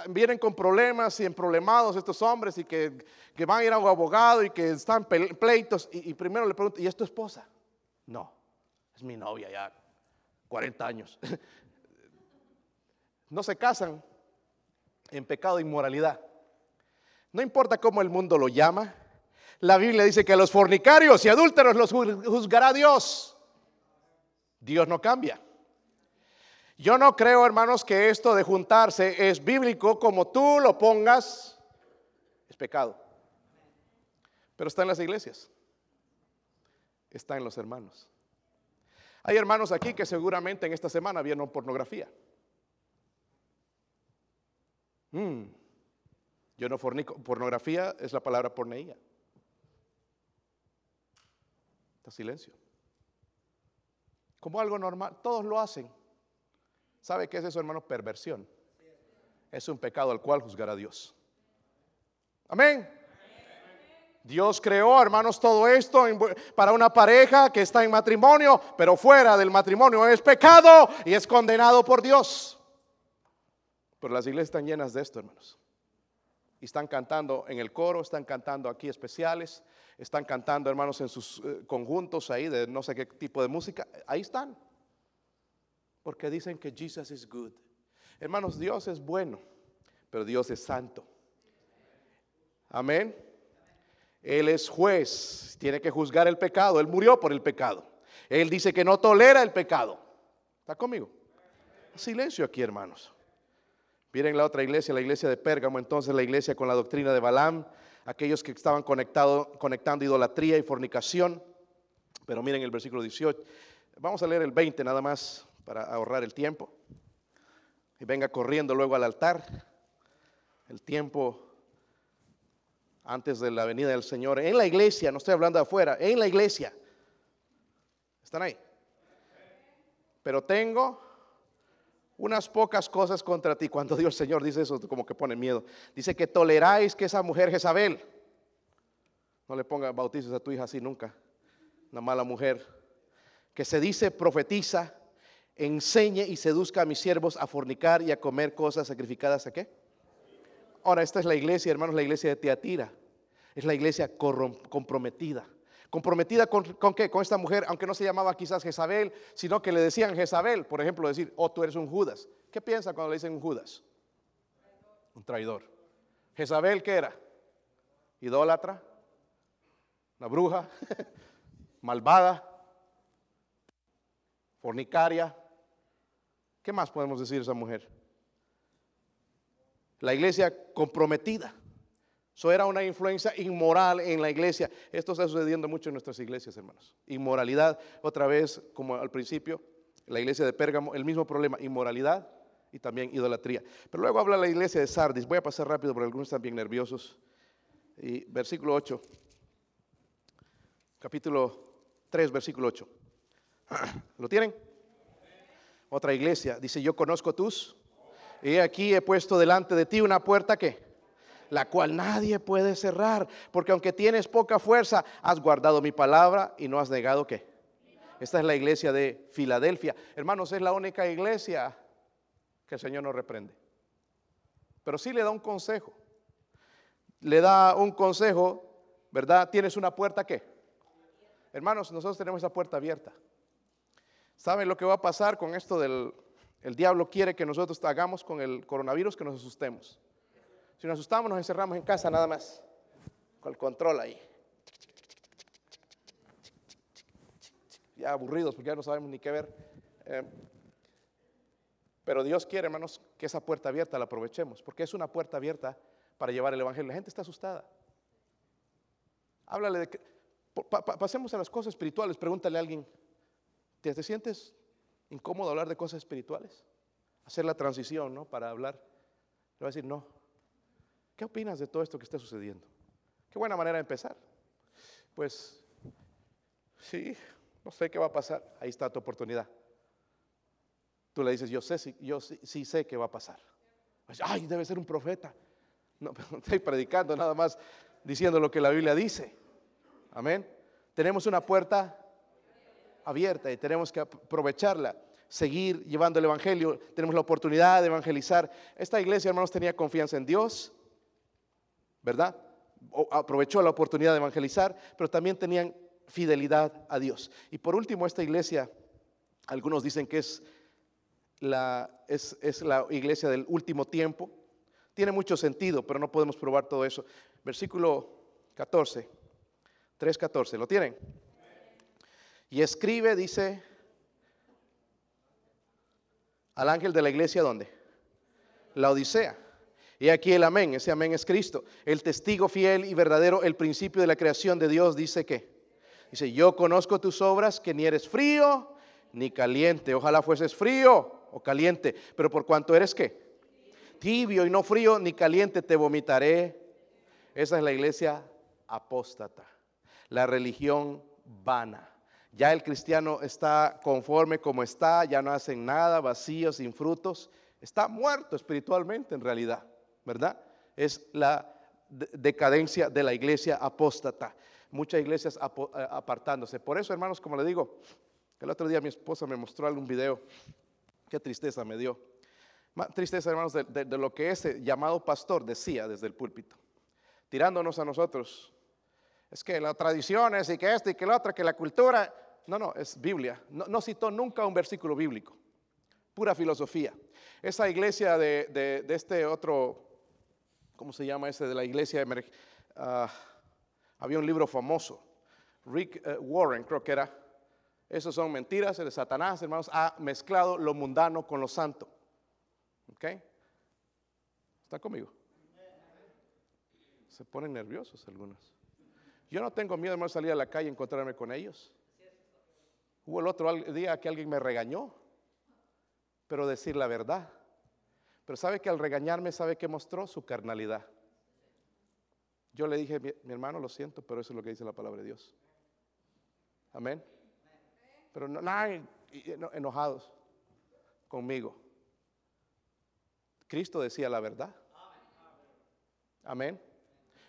A: vienen con problemas y en problemados estos hombres y que, van a ir a un abogado y que están pleitos. Y, primero le pregunto, ¿y es tu esposa? No, es mi novia ya, 40 años. no se casan en pecado e inmoralidad. No importa cómo el mundo lo llama, la Biblia dice que a los fornicarios y adúlteros los juzgará Dios. Dios no cambia. Yo no creo, hermanos, que esto de juntarse es bíblico como tú lo pongas, es pecado. Pero está en las iglesias, está en los hermanos. Hay hermanos aquí que seguramente en esta semana vieron pornografía. Mm. Yo no fornico. Pornografía es la palabra porneía. Está silencio. Como algo normal. Todos lo hacen. ¿Sabe qué es eso, hermano? Perversión. Es un pecado al cual juzgará Dios. Amén. Dios creó, hermanos, todo esto para una pareja que está en matrimonio, pero fuera del matrimonio es pecado y es condenado por Dios. Pero las iglesias están llenas de esto, hermanos. Y están cantando en el coro, están cantando aquí especiales, están cantando, hermanos, en sus eh, conjuntos ahí de no sé qué tipo de música. Ahí están. Porque dicen que Jesus is good. Hermanos, Dios es bueno, pero Dios es santo. Amén. Él es juez, tiene que juzgar el pecado. Él murió por el pecado. Él dice que no tolera el pecado. ¿Está conmigo? Silencio aquí, hermanos. Miren la otra iglesia, la iglesia de Pérgamo, entonces la iglesia con la doctrina de Balaam, aquellos que estaban conectado, conectando idolatría y fornicación. Pero miren el versículo 18. Vamos a leer el 20 nada más para ahorrar el tiempo. Y venga corriendo luego al altar. El tiempo antes de la venida del Señor. En la iglesia, no estoy hablando de afuera, en la iglesia. ¿Están ahí? Pero tengo unas pocas cosas contra ti. Cuando Dios Señor dice eso, como que pone miedo. Dice que toleráis que esa mujer Jezabel, no le ponga bautizos a tu hija así nunca, una mala mujer, que se dice profetiza, enseñe y seduzca a mis siervos a fornicar y a comer cosas sacrificadas a qué? Ahora, esta es la iglesia, hermanos, la iglesia de Teatira. Es la iglesia comprometida. ¿Comprometida con, qué? Con esta mujer, aunque no se llamaba quizás Jezabel, sino que le decían Jezabel, por ejemplo, decir, oh, tú eres un Judas. ¿Qué piensa cuando le dicen un Judas? Un traidor. Jezabel, ¿qué era? Idólatra, una bruja, malvada, fornicaria, ¿Qué más podemos decir de esa mujer? La iglesia comprometida. Eso era una influencia inmoral en la iglesia. Esto está sucediendo mucho en nuestras iglesias, hermanos. Inmoralidad, otra vez, como al principio, la iglesia de Pérgamo, el mismo problema, inmoralidad y también idolatría. Pero luego habla la iglesia de Sardis. Voy a pasar rápido porque algunos están bien nerviosos. Y versículo 8. Capítulo 3, versículo 8. ¿Lo tienen? Otra iglesia dice, yo conozco tus. Y aquí he puesto delante de ti una puerta que, la cual nadie puede cerrar, porque aunque tienes poca fuerza, has guardado mi palabra y no has negado que. Esta es la iglesia de Filadelfia. Hermanos, es la única iglesia que el Señor nos reprende. Pero sí le da un consejo. Le da un consejo, ¿verdad? Tienes una puerta que. Hermanos, nosotros tenemos esa puerta abierta. ¿Saben lo que va a pasar con esto del El diablo quiere que nosotros hagamos con el coronavirus que nos asustemos. Si nos asustamos, nos encerramos en casa nada más, con el control ahí. Ya aburridos porque ya no sabemos ni qué ver. Eh, pero Dios quiere, hermanos, que esa puerta abierta la aprovechemos, porque es una puerta abierta para llevar el Evangelio. La gente está asustada. Háblale de que, pasemos a las cosas espirituales. Pregúntale a alguien, ¿te, ¿te sientes incómodo hablar de cosas espirituales? Hacer la transición, ¿no? Para hablar. Le va a decir, no, ¿Qué opinas de todo esto que está sucediendo? Qué buena manera de empezar. Pues sí, no sé qué va a pasar. Ahí está tu oportunidad. Tú le dices, yo sé, yo sí, sé qué va a pasar. Pues, Ay, debe ser un profeta. No, estoy predicando nada más diciendo lo que la Biblia dice. Amén. Tenemos una puerta abierta y tenemos que aprovecharla, seguir llevando el Evangelio. Tenemos la oportunidad de evangelizar. Esta iglesia, hermanos, tenía confianza en Dios ¿verdad? aprovechó la oportunidad de evangelizar, pero también tenían fidelidad a Dios. Y por último, esta iglesia, algunos dicen que es la, es, es la iglesia del último tiempo. Tiene mucho sentido, pero no podemos probar todo eso. Versículo 14, 3.14, ¿lo tienen? Y escribe, dice, al ángel de la iglesia, ¿dónde? La Odisea. Y aquí el amén, ese amén es Cristo. El testigo fiel y verdadero, el principio de la creación de Dios dice que, dice, yo conozco tus obras, que ni eres frío ni caliente. Ojalá fueses frío o caliente, pero por cuanto eres qué? Tibio y no frío ni caliente, te vomitaré. Esa es la iglesia apóstata, la religión vana. Ya el cristiano está conforme como está, ya no hacen nada, vacío, sin frutos. Está muerto espiritualmente en realidad. ¿Verdad? Es la decadencia de la iglesia apóstata. Muchas iglesias eh, apartándose. Por eso, hermanos, como le digo, el otro día mi esposa me mostró algún video. Qué tristeza me dio. tristeza, hermanos, de, lo que ese llamado pastor decía desde el púlpito, tirándonos a nosotros. Es que las tradiciones y que esto y que lo otro, que la cultura. No, no, es Biblia. No, no citó nunca un versículo bíblico. Pura filosofía. Esa iglesia de, de este otro ¿cómo se llama ese de la iglesia? Uh, había un libro famoso, Rick eh, Warren creo que era. Esos son mentiras, el de Satanás, hermanos, ha mezclado lo mundano con lo santo. ¿Ok? ¿Está conmigo? Se ponen nerviosos algunos. Yo no tengo miedo, hermano, salir a la calle y encontrarme con ellos. Hubo el otro día que alguien me regañó, pero decir la verdad. Pero sabe que al regañarme, ¿sabe que mostró? Su carnalidad. Yo le dije, mi, hermano, lo siento, pero eso es lo que dice la palabra de Dios. Amén. Pero no, enojados conmigo. Cristo decía la verdad. Amén.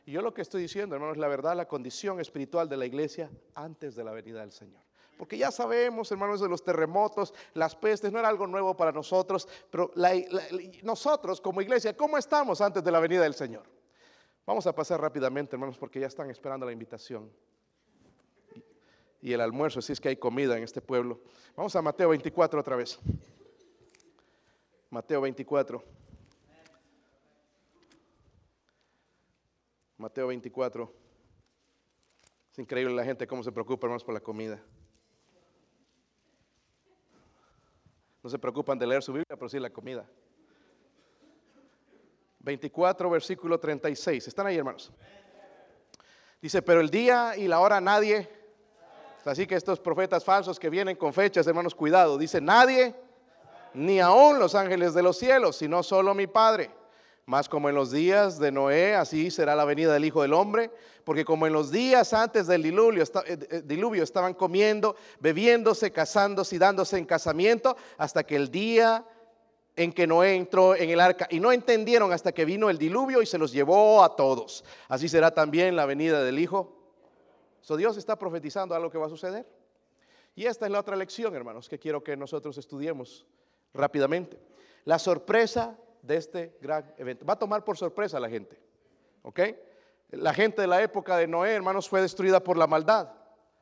A: Y yo lo que estoy diciendo, hermano, es la verdad, la condición espiritual de la iglesia antes de la venida del Señor. Porque ya sabemos, hermanos, de los terremotos, las pestes, no era algo nuevo para nosotros, pero nosotros como iglesia, ¿cómo estamos antes de la venida del Señor? Vamos a pasar rápidamente, hermanos, porque ya están esperando la invitación y el almuerzo, si es que hay comida en este pueblo. Vamos a Mateo 24 otra vez. Mateo 24. Mateo 24. Es increíble la gente cómo se preocupa, hermanos, por la comida. No se preocupan de leer su Biblia, pero sí la comida. 24, versículo 36. ¿Están ahí, hermanos? Dice, pero el día y la hora nadie. Así que estos profetas falsos que vienen con fechas, hermanos, cuidado. Dice, nadie, ni aún los ángeles de los cielos, sino solo mi Padre. Más como en los días de Noé, así será la venida del Hijo del Hombre, porque como en los días antes del diluvio, eh, eh, diluvio estaban comiendo, bebiéndose, casándose y dándose en casamiento, hasta que el día en que Noé entró en el arca y no entendieron hasta que vino el diluvio y se los llevó a todos. Así será también la venida del Hijo. So Dios está profetizando algo que va a suceder. Y esta es la otra lección, hermanos, que quiero que nosotros estudiemos rápidamente. La sorpresa de este gran evento. Va a tomar por sorpresa a la gente. ¿Ok? La gente de la época de Noé, hermanos, fue destruida por la maldad.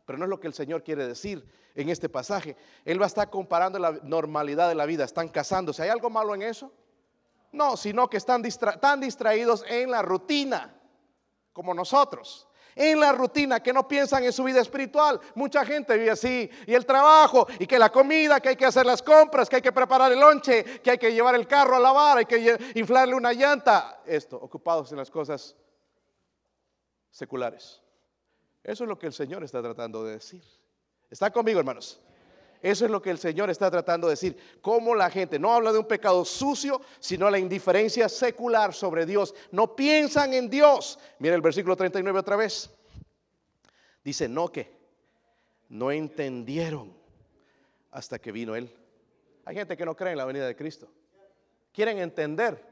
A: pero no es lo que el Señor quiere decir en este pasaje. Él va a estar comparando la normalidad de la vida. Están casándose. ¿Hay algo malo en eso? No, sino que están tan distraídos en la rutina, como nosotros en la rutina, que no piensan en su vida espiritual. Mucha gente vive así. Y el trabajo, y que la comida, que hay que hacer las compras, que hay que preparar el lonche, que hay que llevar el carro a lavar, hay que inflarle una llanta. Esto, ocupados en las cosas seculares. Eso es lo que el Señor está tratando de decir. ¿Está conmigo, hermanos? Eso es lo que el Señor está tratando de decir. Cómo la gente no habla de un pecado sucio, sino la indiferencia secular sobre Dios. No piensan en Dios. Mira el versículo 39 otra vez. Dice, no que no entendieron hasta que vino Él. Hay gente que no cree en la venida de Cristo. Quieren entender.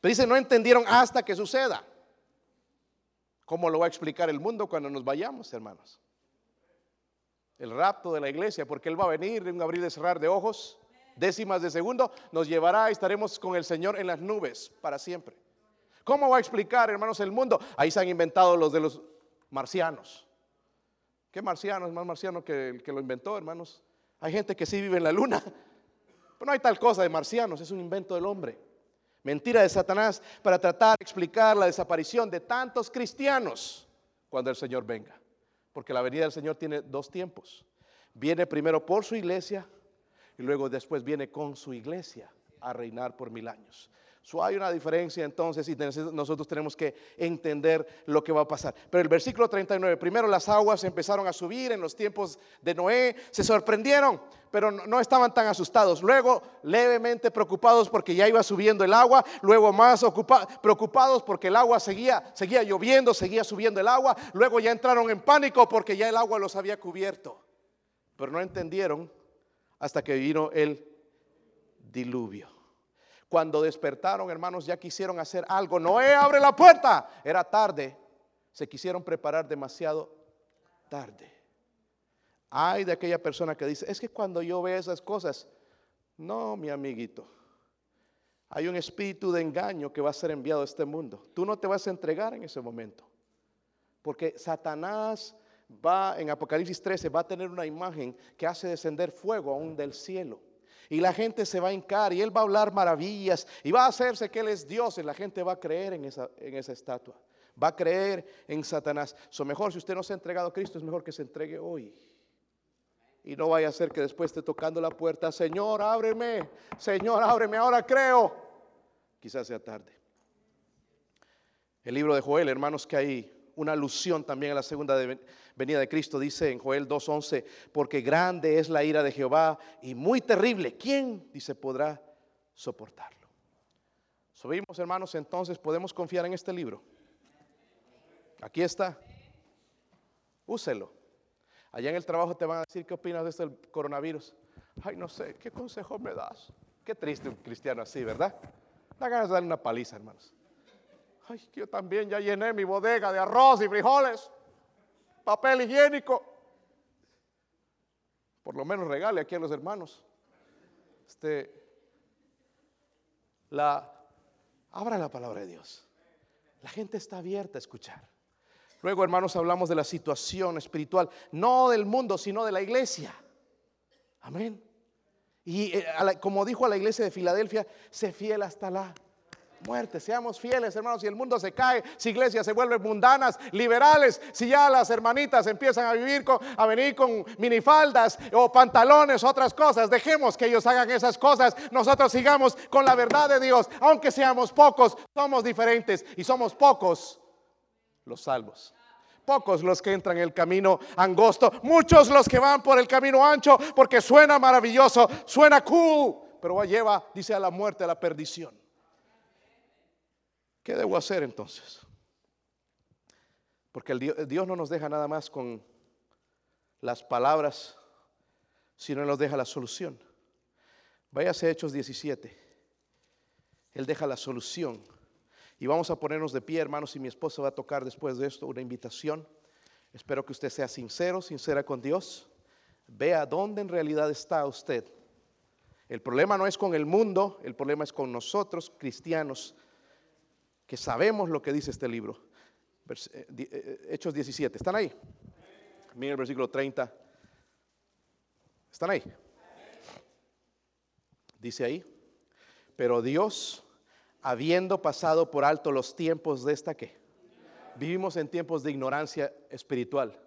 A: Pero dice, no entendieron hasta que suceda. ¿Cómo lo va a explicar el mundo cuando nos vayamos, hermanos? El rapto de la iglesia, porque Él va a venir en un abrir y cerrar de ojos, décimas de segundo, nos llevará, estaremos con el Señor en las nubes para siempre. ¿Cómo va a explicar, hermanos, el mundo? Ahí se han inventado los de los marcianos. ¿Qué marciano es más marciano que el que lo inventó, hermanos? Hay gente que sí vive en la luna. Pero no hay tal cosa de marcianos, es un invento del hombre. Mentira de Satanás para tratar de explicar la desaparición de tantos cristianos cuando el Señor venga. Porque la venida del Señor tiene dos tiempos. Viene primero por su iglesia y luego después viene con su iglesia a reinar por mil años. So, hay una diferencia entonces y nosotros tenemos que entender lo que va a pasar. Pero el versículo 39, primero las aguas empezaron a subir en los tiempos de Noé, se sorprendieron, pero no estaban tan asustados. Luego levemente preocupados porque ya iba subiendo el agua, luego más preocupados porque el agua seguía, seguía lloviendo, seguía subiendo el agua, luego ya entraron en pánico porque ya el agua los había cubierto. Pero no entendieron hasta que vino el diluvio. Cuando despertaron, hermanos, ya quisieron hacer algo. Noé, abre la puerta. Era tarde. Se quisieron preparar demasiado tarde. Hay de aquella persona que dice, es que cuando yo veo esas cosas, no, mi amiguito. Hay un espíritu de engaño que va a ser enviado a este mundo. Tú no te vas a entregar en ese momento. Porque Satanás va, en Apocalipsis 13, va a tener una imagen que hace descender fuego aún del cielo. Y la gente se va a hincar y Él va a hablar maravillas y va a hacerse que Él es Dios y la gente va a creer en esa, en esa estatua. Va a creer en Satanás. So mejor si usted no se ha entregado a Cristo, es mejor que se entregue hoy. Y no vaya a ser que después esté tocando la puerta, Señor, ábreme, Señor, ábreme, ahora creo. Quizás sea tarde. El libro de Joel, hermanos, que hay una alusión también a la segunda venida de Cristo, dice en Joel 2.11, porque grande es la ira de Jehová y muy terrible. ¿Quién, dice, podrá soportarlo? Subimos, hermanos, entonces podemos confiar en este libro. Aquí está. Úselo. Allá en el trabajo te van a decir qué opinas de este coronavirus. Ay, no sé, ¿qué consejo me das? Qué triste un cristiano así, ¿verdad? Da ganas de darle una paliza, hermanos. Ay, yo también ya llené mi bodega de arroz y frijoles, papel higiénico. Por lo menos regale aquí a los hermanos. Este, la, abra la palabra de Dios. La gente está abierta a escuchar. Luego, hermanos, hablamos de la situación espiritual, no del mundo, sino de la iglesia. Amén. Y eh, como dijo a la iglesia de Filadelfia, sé fiel hasta la muerte. Seamos fieles, hermanos. Si el mundo se cae, si iglesias se vuelven mundanas, liberales, si ya las hermanitas empiezan a vivir con, a venir con minifaldas o pantalones, otras cosas, dejemos que ellos hagan esas cosas. Nosotros sigamos con la verdad de Dios. Aunque seamos pocos, somos diferentes y somos pocos los salvos. Pocos los que entran en el camino angosto, muchos los que van por el camino ancho porque suena maravilloso, suena cool, pero lleva, dice, a la muerte, a la perdición. ¿Qué debo hacer entonces? Porque el Dios, no nos deja nada más con las palabras, sino nos deja la solución. Váyase a Hechos 17. Él deja la solución. Y vamos a ponernos de pie, hermanos, y mi esposa va a tocar después de esto una invitación. Espero que usted sea sincero, sincera con Dios. Vea dónde en realidad está usted. El problema no es con el mundo, el problema es con nosotros, cristianos, que sabemos lo que dice este libro. Eh, eh, Hechos 17, ¿están ahí? Miren el versículo 30. ¿Están ahí? Dice ahí, pero Dios, habiendo pasado por alto los tiempos de esta que vivimos en tiempos de ignorancia espiritual.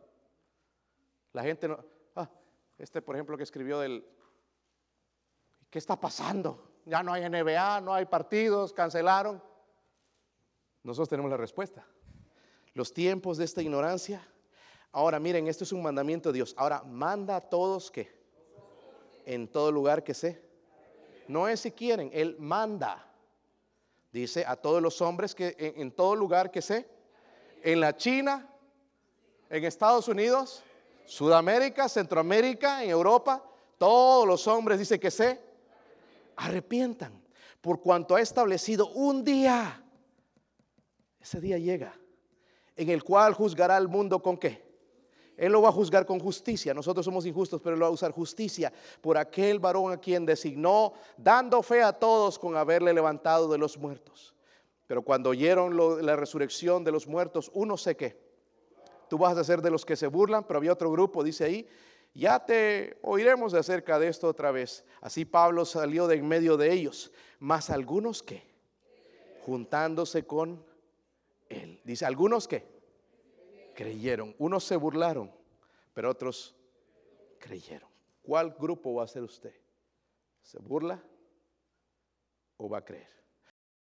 A: La gente no, ah, este por ejemplo que escribió del, ¿qué está pasando? Ya no hay NBA, no hay partidos, cancelaron. Nosotros tenemos la respuesta. Los tiempos de esta ignorancia. Ahora miren, esto es un mandamiento de Dios. Ahora manda a todos que en todo lugar que sé. No es si quieren, Él manda. Dice a todos los hombres que en, en todo lugar que sé. En la China, en Estados Unidos, Sudamérica, Centroamérica, en Europa, todos los hombres dice que sé. Arrepientan por cuanto ha establecido un día. Ese día llega en el cual juzgará al mundo con qué? Él lo va a juzgar con justicia. Nosotros somos injustos, pero Él va a usar justicia por aquel varón a quien designó, dando fe a todos con haberle levantado de los muertos. Pero cuando oyeron la resurrección de los muertos, uno sé qué. Tú vas a ser de los que se burlan, pero había otro grupo, dice ahí, ya te oiremos acerca de esto otra vez. Así Pablo salió de en medio de ellos, más algunos que, juntándose con él. Dice, algunos que creyeron, unos se burlaron, pero otros creyeron. ¿Cuál grupo va a ser usted? ¿Se burla o va a creer?